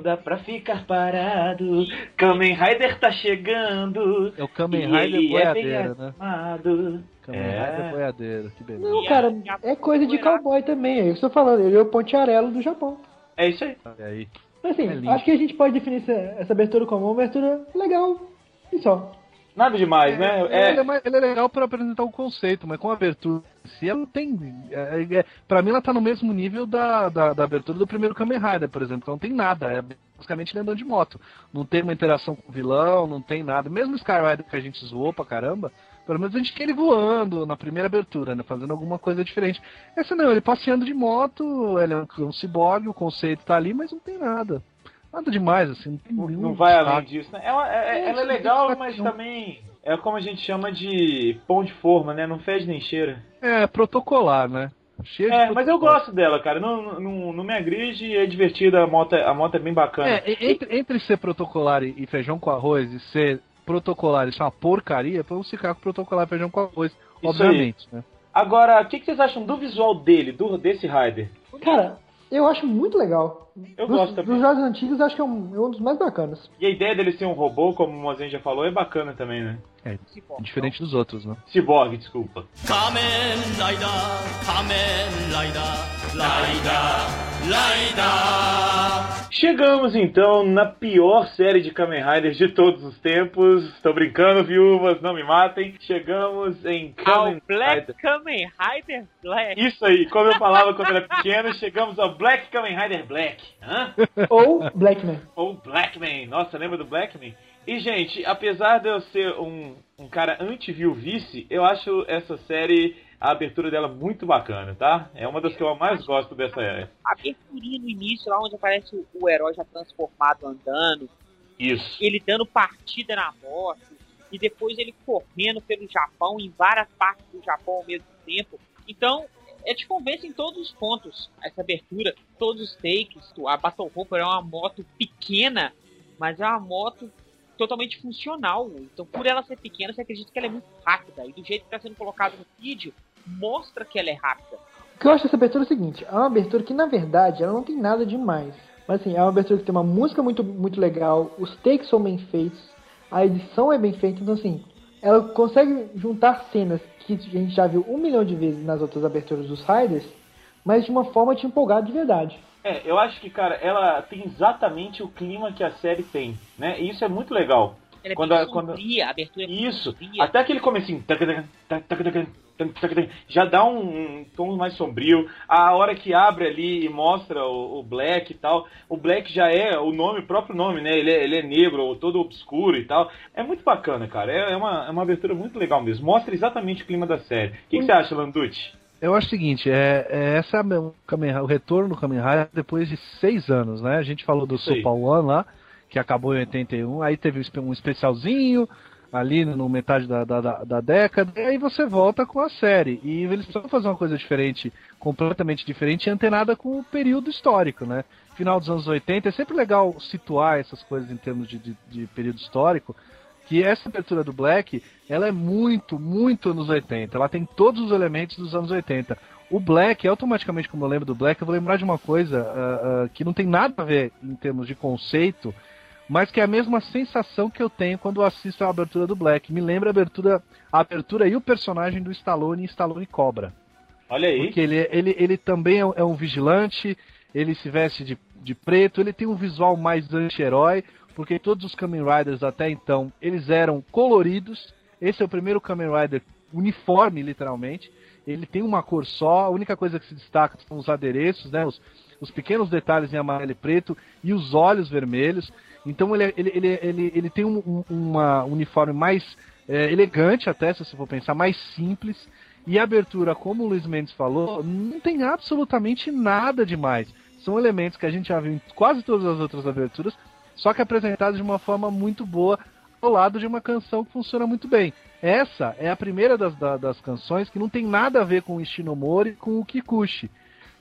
Speaker 1: dá pra ficar parado. Kamen Rider tá chegando.
Speaker 4: É o Kamen Rider
Speaker 1: é
Speaker 4: boiadeiro, né?
Speaker 1: animado.
Speaker 4: Kamen
Speaker 1: É.
Speaker 4: Rider boiadeiro, que beleza.
Speaker 3: Não, cara, é coisa de cowboy também. É isso que eu tô falando. Ele é o pontiarelo do Japão.
Speaker 1: É isso aí.
Speaker 4: Olha aí.
Speaker 3: Mas, Assim,
Speaker 4: É
Speaker 3: acho que a gente pode definir essa, essa abertura como uma abertura legal. E só.
Speaker 1: Nada demais, né?
Speaker 4: Ele,
Speaker 1: É,
Speaker 4: é, ele é legal pra apresentar o conceito, mas com a abertura em si, ela não tem. É, é, pra mim, ela tá no mesmo nível da, da, da abertura do primeiro Kamen Rider, por exemplo, que não tem nada. É basicamente ele andando de moto. Não tem uma interação com o vilão, não tem nada. Mesmo o Sky Rider que a gente zoou pra caramba, pelo menos a gente quer ele voando na primeira abertura, né? Fazendo alguma coisa diferente. Essa não, ele passeando de moto, ele é um, um ciborgue, o conceito tá ali, mas não tem nada. Nada demais, assim, não tem
Speaker 1: não, vai além disso, né? Ela é,
Speaker 3: É,
Speaker 1: ela é legal, mas
Speaker 3: não.
Speaker 1: também é como a gente chama de pão de forma, né? Não fede nem cheira.
Speaker 4: É, protocolar, né? Cheio de
Speaker 1: É, mas eu gosto dela, cara. Não, não, não me agride, é divertida, a moto, é- a moto é bem bacana.
Speaker 4: É, entre, entre ser protocolar e e feijão com arroz e ser protocolar e ser uma porcaria, vamos ficar com protocolar e feijão com arroz,
Speaker 1: Isso
Speaker 4: obviamente, né?
Speaker 1: Agora, o que, que vocês acham do visual dele, do, desse Rider?
Speaker 3: Cara, eu acho muito legal.
Speaker 1: Eu
Speaker 3: dos,
Speaker 1: gosto também.
Speaker 3: Dos jogos antigos, acho que é um, é um dos mais bacanas.
Speaker 1: E a ideia dele ser um robô, como o Mozen já falou, é bacana também, né?
Speaker 2: Se for.
Speaker 4: Diferente dos outros, né?
Speaker 1: Cyborg, desculpa.
Speaker 6: Kamen Rider, Kamen Rider, Rider, Rider.
Speaker 1: Chegamos então na pior série de Kamen Riders de todos os tempos. Tô brincando, viúvas, não me matem. Chegamos em
Speaker 2: Ao
Speaker 1: Kamen
Speaker 2: Black
Speaker 1: Rider.
Speaker 2: Kamen Rider Black.
Speaker 1: Isso aí, como eu falava quando era pequeno, chegamos ao Black Kamen Rider Black. Hã? <laughs>
Speaker 3: Ou Blackman.
Speaker 1: Ou Blackman. Nossa, lembra do Blackman? E, gente, apesar de eu ser um, um cara anti-viuvice, eu acho essa série, a abertura dela muito bacana, tá? É uma das que eu mais gosto dessa era.
Speaker 2: A aberturinha no início, lá onde aparece o, o herói já transformado andando,
Speaker 1: Isso.
Speaker 2: ele dando partida na moto, e depois ele correndo pelo Japão, em várias partes do Japão ao mesmo tempo. Então, é te convence em todos os pontos, essa abertura, todos os takes. A Battle Hopper é uma moto pequena, mas é uma moto totalmente funcional. Então, por ela ser pequena, você acredita que ela é muito rápida. E do jeito que está sendo colocado no vídeo, mostra que ela é rápida.
Speaker 3: O que eu acho dessa abertura é o seguinte, é uma abertura que na verdade ela não tem nada demais. Mas assim, é uma abertura que tem uma música muito, muito legal, os takes são bem feitos, a edição é bem feita, então assim, ela consegue juntar cenas que a gente já viu um milhão de vezes nas outras aberturas dos Riders, mas de uma forma te empolgar de verdade.
Speaker 1: É, eu acho que, cara, ela tem exatamente o clima que a série tem, né? E isso é muito legal.
Speaker 2: Ela é
Speaker 1: Quando
Speaker 2: bem
Speaker 1: a- quando-
Speaker 2: sombria, a abertura é
Speaker 1: Isso,
Speaker 2: sombria.
Speaker 1: até aquele comecinho, já dá um, um tom mais sombrio. A hora que abre ali e mostra o, o Black e tal, o Black já é o nome, o próprio nome, né? Ele é, ele é negro, todo obscuro e tal. É muito bacana, cara. É, é uma, é uma abertura muito legal mesmo. Mostra exatamente o clima da série. O que, que você acha, Landucci?
Speaker 4: Eu acho o seguinte, é, é essa é o, Kamen o retorno do Kamen Rider depois de seis anos, né? A gente falou do. Super One lá, que acabou em 81, aí teve um especialzinho ali no metade da, da, da- da década, e aí você volta com a série. E eles precisam fazer uma coisa diferente, completamente diferente, e antenada com o período histórico, né? Final dos anos 80, é sempre legal situar essas coisas em termos de, de, de período histórico, que essa abertura do Black, ela é muito, muito anos 80. Ela tem todos os elementos dos anos 80. O Black, automaticamente, como eu lembro do Black, eu vou lembrar de uma coisa ah, ah, que não tem nada a ver em termos de conceito, mas que é a mesma sensação que eu tenho quando assisto a abertura do Black. Me lembra a abertura, a abertura e o personagem do Stallone em Stallone Cobra.
Speaker 1: Olha aí.
Speaker 4: Porque ele, ele, ele também é um- é um vigilante, ele se veste de, de preto, ele tem um visual mais anti-herói, porque todos os Kamen Riders até então, eles eram coloridos. Esse é o primeiro Kamen Rider uniforme, literalmente. Ele tem uma cor só, a única coisa que se destaca são os adereços, né? Os, os pequenos detalhes em amarelo e preto e os olhos vermelhos. Então ele, ele, ele, ele, ele tem um, um uma uniforme mais é, elegante até, se você for pensar, mais simples. E a abertura, como o Luiz Mendes falou, não tem absolutamente nada demais. São elementos que a gente já viu em quase todas as outras aberturas, só que apresentados de uma forma muito boa, ao lado de uma canção que funciona muito bem. Essa é a primeira das, da- das canções que não tem nada a ver com o Ishinomori e com o Kikuchi.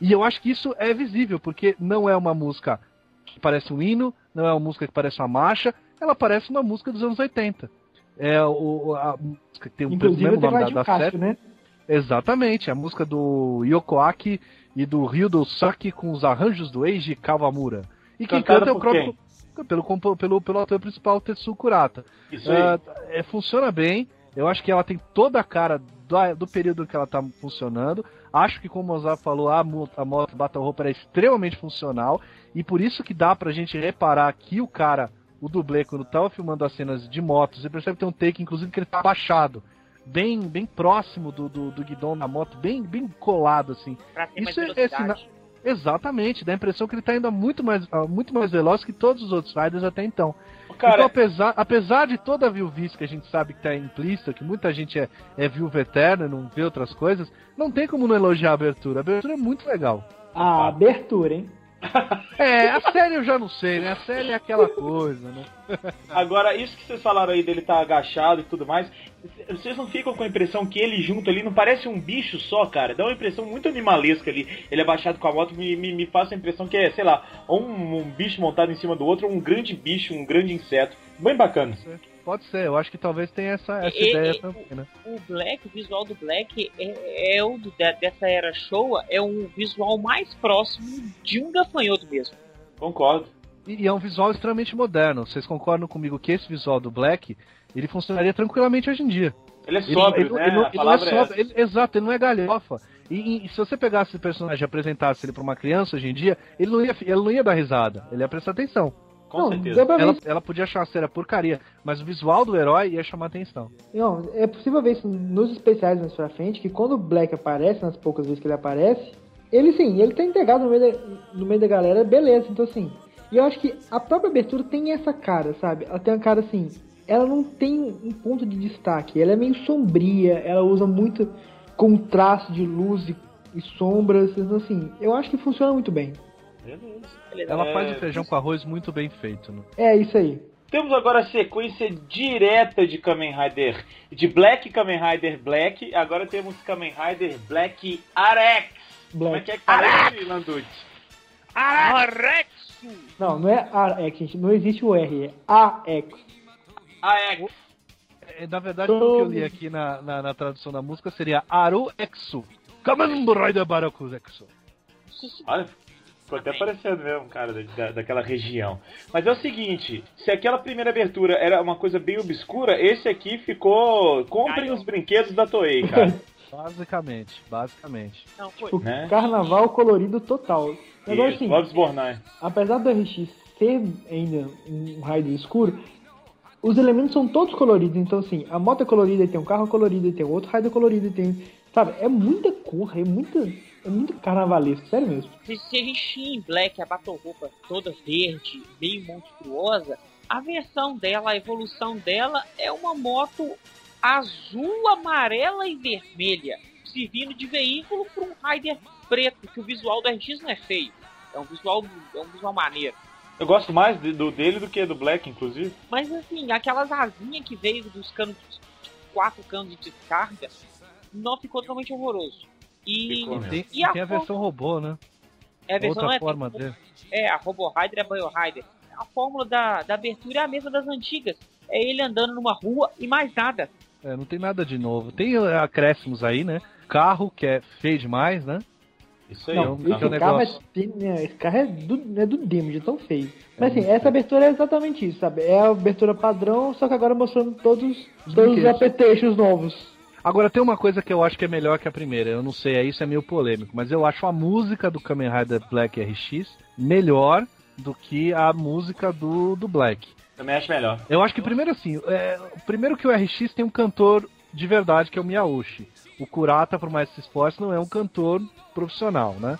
Speaker 4: E eu acho que isso é visível, porque não é uma música que parece um hino, não é uma música que parece uma marcha, ela parece uma música dos anos 80. É o, a música que tem o
Speaker 3: Inclusive
Speaker 4: mesmo
Speaker 3: o
Speaker 4: nome da, da
Speaker 3: Cássio,
Speaker 4: série.
Speaker 3: né?
Speaker 4: Exatamente, a música do Yokoaki e do Ryo do Saki com os arranjos do Eiji Kawamura. E quem
Speaker 1: Cantada
Speaker 4: canta é o próprio. Pelo, pelo, pelo ator principal, Tetsu Kurata.
Speaker 1: Isso aí.
Speaker 4: Ah, é, funciona bem. Eu acho que ela tem toda a cara do, do período que ela tá funcionando. Acho que, como o Mozart falou, a, a moto Battle Roupa é extremamente funcional. E por isso que dá pra gente reparar que o cara, o dublê, quando tava filmando as cenas de motos, você percebe que tem um take, inclusive, que ele tá abaixado. Bem, bem próximo do, do, do guidão da moto, bem, bem colado, assim. Isso é- é. Exatamente, dá a impressão que ele tá indo muito mais, muito mais veloz que todos os outros riders até então. Então,
Speaker 1: Cara,
Speaker 4: apesar, apesar de toda a viuvice que a gente sabe que tá implícita, que muita gente é, é viúva eterna e não vê outras coisas, não tem como não elogiar a abertura. A abertura é muito legal.
Speaker 3: A abertura, hein?
Speaker 4: É, a série eu já não sei, né? A série é aquela coisa, né?
Speaker 1: Agora, isso que vocês falaram aí dele tá agachado e tudo mais, vocês não ficam com a impressão que ele junto ali não parece um bicho só, cara? Dá uma impressão muito animalesca ali. Ele abaixado com a moto me, me, me passa a impressão que é, sei lá, ou um, um bicho montado em cima do outro, ou um grande bicho, um grande inseto. Bem bacana.
Speaker 4: Pode ser, eu acho que talvez tenha essa, essa
Speaker 2: E-
Speaker 4: ideia
Speaker 2: e-
Speaker 4: também, né?
Speaker 2: O Black, o visual do Black é, é o do- dessa era Showa, é um visual mais próximo de um gafanhoto mesmo.
Speaker 1: Concordo.
Speaker 4: E, e é um visual extremamente moderno. Vocês concordam comigo que esse visual do Black, ele funcionaria tranquilamente hoje em dia.
Speaker 1: Ele é sóbrio,
Speaker 4: ele-
Speaker 1: né?
Speaker 4: ele ele não é
Speaker 1: é
Speaker 4: sóbrio, ele- exato, ele não é galhofa. E, e- e se você pegasse esse personagem e apresentasse ele pra uma criança hoje em dia, ele não ia, ele não ia dar risada, ele ia prestar atenção.
Speaker 1: Com
Speaker 3: não,
Speaker 1: certeza.
Speaker 4: Ela, ela podia achar a cena porcaria, mas o visual do herói ia chamar atenção.
Speaker 3: Não, é possível ver isso nos especiais mais pra frente, que quando o Black aparece, nas poucas vezes que ele aparece, ele sim, ele tá integrado no meio da, no meio da galera, beleza, então assim. E eu acho que a própria abertura tem essa cara, sabe? Ela tem uma cara assim, ela não tem um ponto de destaque, ela é meio sombria, ela usa muito contraste de luz e, e sombras, então assim, eu acho que funciona muito bem.
Speaker 4: Ela
Speaker 1: É,
Speaker 4: faz o feijão com arroz muito bem feito, né?
Speaker 3: É isso aí.
Speaker 1: Temos agora a sequência direta de Kamen Rider, de Black Kamen Rider Black. Agora temos Kamen Rider Black Arex. Como é
Speaker 3: Black.
Speaker 1: que é que isso, Landucci?
Speaker 2: Arexo!
Speaker 3: Não, não é AX, gente, não existe o R, é AX.
Speaker 1: Arex.
Speaker 4: É, Na verdade, o que eu li aqui na, na, na tradução da música seria Aru Exu. Kamen Rider Baraku Exu.
Speaker 1: Olha, ficou até parecendo mesmo, cara, da, daquela região. Mas é o seguinte, se aquela primeira abertura era uma coisa bem obscura, esse aqui ficou... Comprem os brinquedos da Toei, cara. <laughs>
Speaker 4: Basicamente, basicamente.
Speaker 2: Não, foi.
Speaker 3: O
Speaker 1: Né?
Speaker 3: carnaval colorido total. Agora assim, apesar do RX ser ainda um raio escuro, os elementos são todos coloridos. Então, assim, a moto é colorida, tem um carro colorido, tem outro raio colorido, tem. Sabe, é muita cor, é muita. É muito carnavalesco, sério mesmo.
Speaker 2: Se, se a gente tinha em Black a Battle Roupa toda verde, meio monstruosa, a versão dela, a evolução dela é uma moto azul, amarela e vermelha, servindo de veículo para um Rider preto, que o visual do RX não é feio. É um visual, é um visual maneiro.
Speaker 1: Eu gosto mais de- do dele do que do Black, inclusive.
Speaker 2: Mas assim, aquelas asinhas que veio dos canos, quatro canos de descarga, não ficou totalmente horroroso. E.
Speaker 4: Tem,
Speaker 2: E a
Speaker 4: tem a versão robô, né?
Speaker 2: é a versão
Speaker 4: Outra
Speaker 2: é,
Speaker 4: forma dele.
Speaker 2: É, a Robo Rider e a Bio Rider. A fórmula da, da abertura é a mesma das antigas. É ele andando numa rua e mais nada.
Speaker 4: É, não tem nada de novo. Tem uh, acréscimos aí, né? Carro, que é feio demais, né?
Speaker 1: Isso aí.
Speaker 3: Não,
Speaker 1: um
Speaker 3: esse
Speaker 1: carro-
Speaker 4: um
Speaker 3: carro, é,
Speaker 4: negócio.
Speaker 3: né, esse carro é do, é do demo, de tão feio. Mas
Speaker 4: É
Speaker 3: assim, essa abertura é exatamente isso, sabe? É a abertura padrão, só que agora mostrando todos, todos os apetrechos novos.
Speaker 4: Agora tem uma coisa que eu acho que é melhor que a primeira. Eu não sei, isso é meio polêmico, mas eu acho a música do Kamen Rider Black RX melhor do que a música do, do Black.
Speaker 1: Também acho melhor.
Speaker 4: Eu acho que primeiro assim, é, primeiro que o RX tem um cantor de verdade que é o Miyauchi. O Kurata, por mais que se esforce, não é um cantor profissional, né?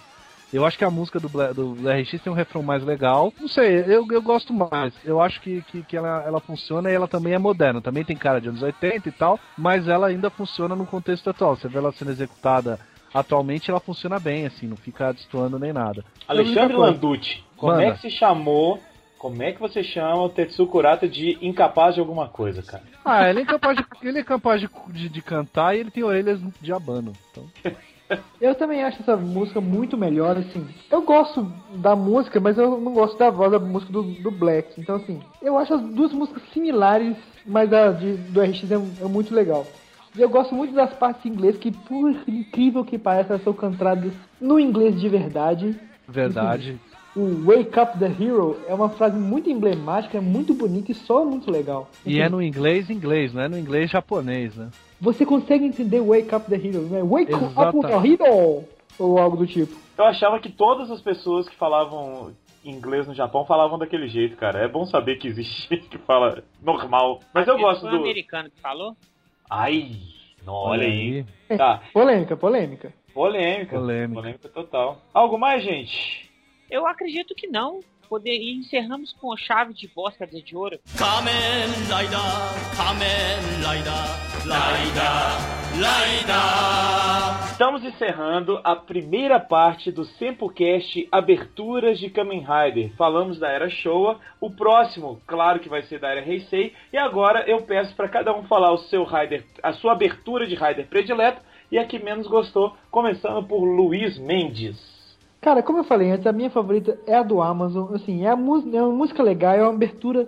Speaker 4: Eu acho que a música do, Bla- do RX tem um refrão mais legal. Não sei, eu, eu gosto mais. Eu acho que, que, que ela, ela funciona e ela também é moderna. Também tem cara de anos 80 e tal, mas ela ainda funciona no contexto atual. Você vê ela sendo executada atualmente, ela funciona bem, assim, não fica destoando nem nada.
Speaker 1: Alexandre. Landucci, como
Speaker 4: Manda.
Speaker 1: é que se chamou... Como é que você chama o Tetsu Kurata de incapaz de alguma coisa, cara?
Speaker 4: Ah, ele é capaz de, ele é capaz de, de, de cantar e ele tem orelhas de abano. Então. <laughs>
Speaker 3: Eu também acho essa música muito melhor, assim. Eu gosto da música, mas eu não gosto da voz da música do, do Black. Então, assim, eu acho as duas músicas similares, mas a de, do RX é, é muito legal. E eu gosto muito das partes em inglês, que por incrível que pareça, elas são cantadas no inglês de verdade.
Speaker 4: Verdade.
Speaker 3: o Wake Up the Hero é uma frase muito emblemática, é muito bonita e só muito legal.
Speaker 4: E é no inglês inglês, não é no inglês japonês, né?
Speaker 3: Você consegue entender Wake Up the Hero, né? Wake Up the Hero! Ou algo do tipo.
Speaker 1: Eu achava que todas as pessoas que falavam inglês no Japão falavam daquele jeito, cara. É bom saber que existe <laughs> gente que fala normal. Mas eu gosto
Speaker 2: foi
Speaker 1: do.
Speaker 2: um americano que falou?
Speaker 1: Ai, não, olha aí.
Speaker 4: aí.
Speaker 1: Tá,
Speaker 3: Polêmica, polêmica.
Speaker 1: polêmica.
Speaker 4: Polêmica.
Speaker 1: Polêmica total. Algo mais, gente?
Speaker 2: Eu acredito que não poder e encerramos com a chave de
Speaker 6: voz, quer dizer, de ouro. Kamen Laida, Kamen Laida, Laida, Laida.
Speaker 1: Estamos encerrando a primeira parte do Sempocast Aberturas de Kamen Rider. Falamos da era Showa, o próximo, claro que vai ser da era Heisei, e agora eu peço para cada um falar o seu Rider, a sua abertura de Rider predileto e a que menos gostou, começando por Luiz Mendes.
Speaker 3: Cara, como eu falei antes, a minha favorita é a do Amazon. Assim, é, a é uma música legal, é uma abertura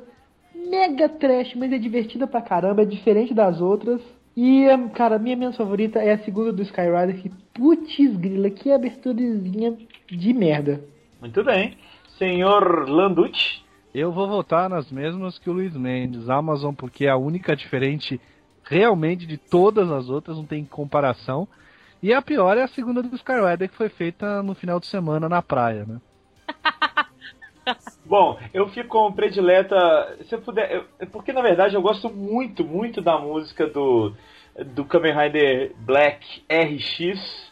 Speaker 3: mega trash, mas é divertida pra caramba, é diferente das outras. E, cara, a minha menos favorita é a segunda do Skyrider, que putz grila, que aberturazinha de merda.
Speaker 1: Muito bem. Senhor Landucci.
Speaker 4: Eu vou votar nas mesmas que o Luiz Mendes, Amazon, porque é a única diferente realmente de todas as outras, não tem comparação. E a pior é a segunda do Skyrider, que foi feita no final de semana na praia, né? <laughs>
Speaker 1: Bom, eu fico com predileta. Se eu puder. eu- porque na verdade eu gosto muito, muito da música do, do Kamen Rider Black RX.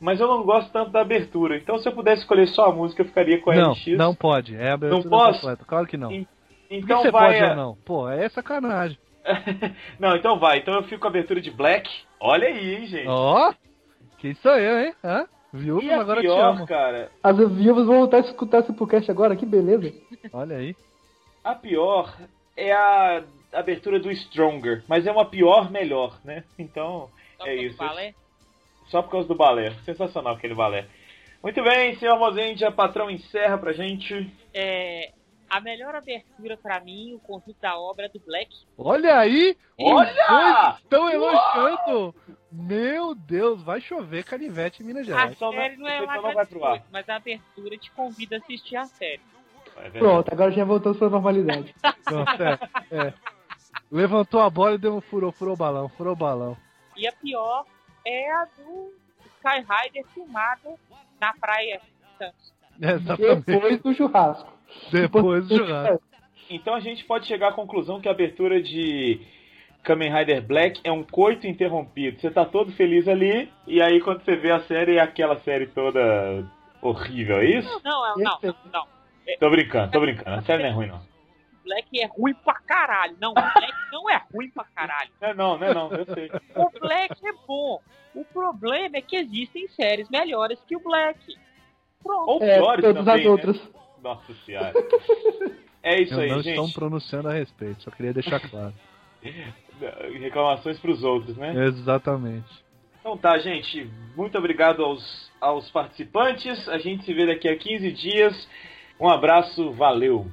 Speaker 1: Mas eu não gosto tanto da abertura. Então se eu pudesse escolher só a música, eu ficaria com a
Speaker 4: Não,
Speaker 1: RX.
Speaker 4: não pode. É a abertura
Speaker 1: Não posso?
Speaker 4: completa. Claro que não.
Speaker 1: En-
Speaker 4: Por que
Speaker 1: Então
Speaker 4: você
Speaker 1: vai.
Speaker 4: pode
Speaker 1: a-
Speaker 4: ou não? Pô, é sacanagem. <laughs>
Speaker 1: não, então vai. Então eu fico com a abertura de Black. Olha aí, hein, gente.
Speaker 4: Ó, quem sou eu, hein? Hã? Viu?
Speaker 1: e a
Speaker 4: Agora te
Speaker 1: pior,
Speaker 4: amo.
Speaker 1: cara,
Speaker 3: As viúvas vão voltar a escutar esse podcast agora, que beleza.
Speaker 4: Olha aí.
Speaker 1: a pior é a abertura do Stronger. Mas é uma pior melhor, né? Então.
Speaker 2: Só
Speaker 1: É isso.
Speaker 2: balé.
Speaker 1: Só por causa do balé. Sensacional aquele balé. Muito bem, senhor Mozendia, patrão encerra pra gente.
Speaker 2: É, a melhor abertura pra mim, o conjunto da obra é do Black.
Speaker 4: Olha aí!
Speaker 1: Olha!
Speaker 4: Estão elogiando! Meu Deus, vai chover canivete em Minas
Speaker 2: A
Speaker 4: Gerais.
Speaker 1: Não-
Speaker 2: série não é uma grande mas a abertura te convida a assistir a série.
Speaker 1: É.
Speaker 3: Pronto, agora já voltamos pra normalidade. <laughs>
Speaker 4: Pronto, é, é. Levantou a bola e deu um furou, furou o balão, furou o balão.
Speaker 2: E a pior é a do Sky Rider filmada na praia Santos. <laughs>
Speaker 4: Exatamente.
Speaker 3: Depois do churrasco.
Speaker 4: Depois do churrasco.
Speaker 1: Então a gente pode chegar à conclusão que a abertura de Kamen Rider Black é um coito interrompido. Você tá todo feliz ali, e aí quando você vê a série, é aquela série toda horrível, é isso?
Speaker 2: Não, é- não, não, não.
Speaker 1: Tô brincando, tô brincando. A série não é ruim, não.
Speaker 2: Black é ruim pra caralho. Não, o Black não é ruim pra caralho.
Speaker 1: Não é não, não é não, eu sei.
Speaker 2: O Black é bom. O problema é que existem séries melhores que o Black. Pronto.
Speaker 1: Ou
Speaker 3: É,
Speaker 1: piores
Speaker 3: todas
Speaker 1: também,
Speaker 3: as
Speaker 1: né? Nossa senhora. É isso
Speaker 4: Eu
Speaker 1: aí,
Speaker 4: não
Speaker 1: gente.
Speaker 4: Não estão pronunciando a respeito, só queria deixar claro. <laughs>
Speaker 1: Reclamações para os outros, né?
Speaker 4: Exatamente.
Speaker 1: Então tá, gente. Muito obrigado aos, aos participantes. A gente se vê daqui a 15 dias. Um abraço, valeu.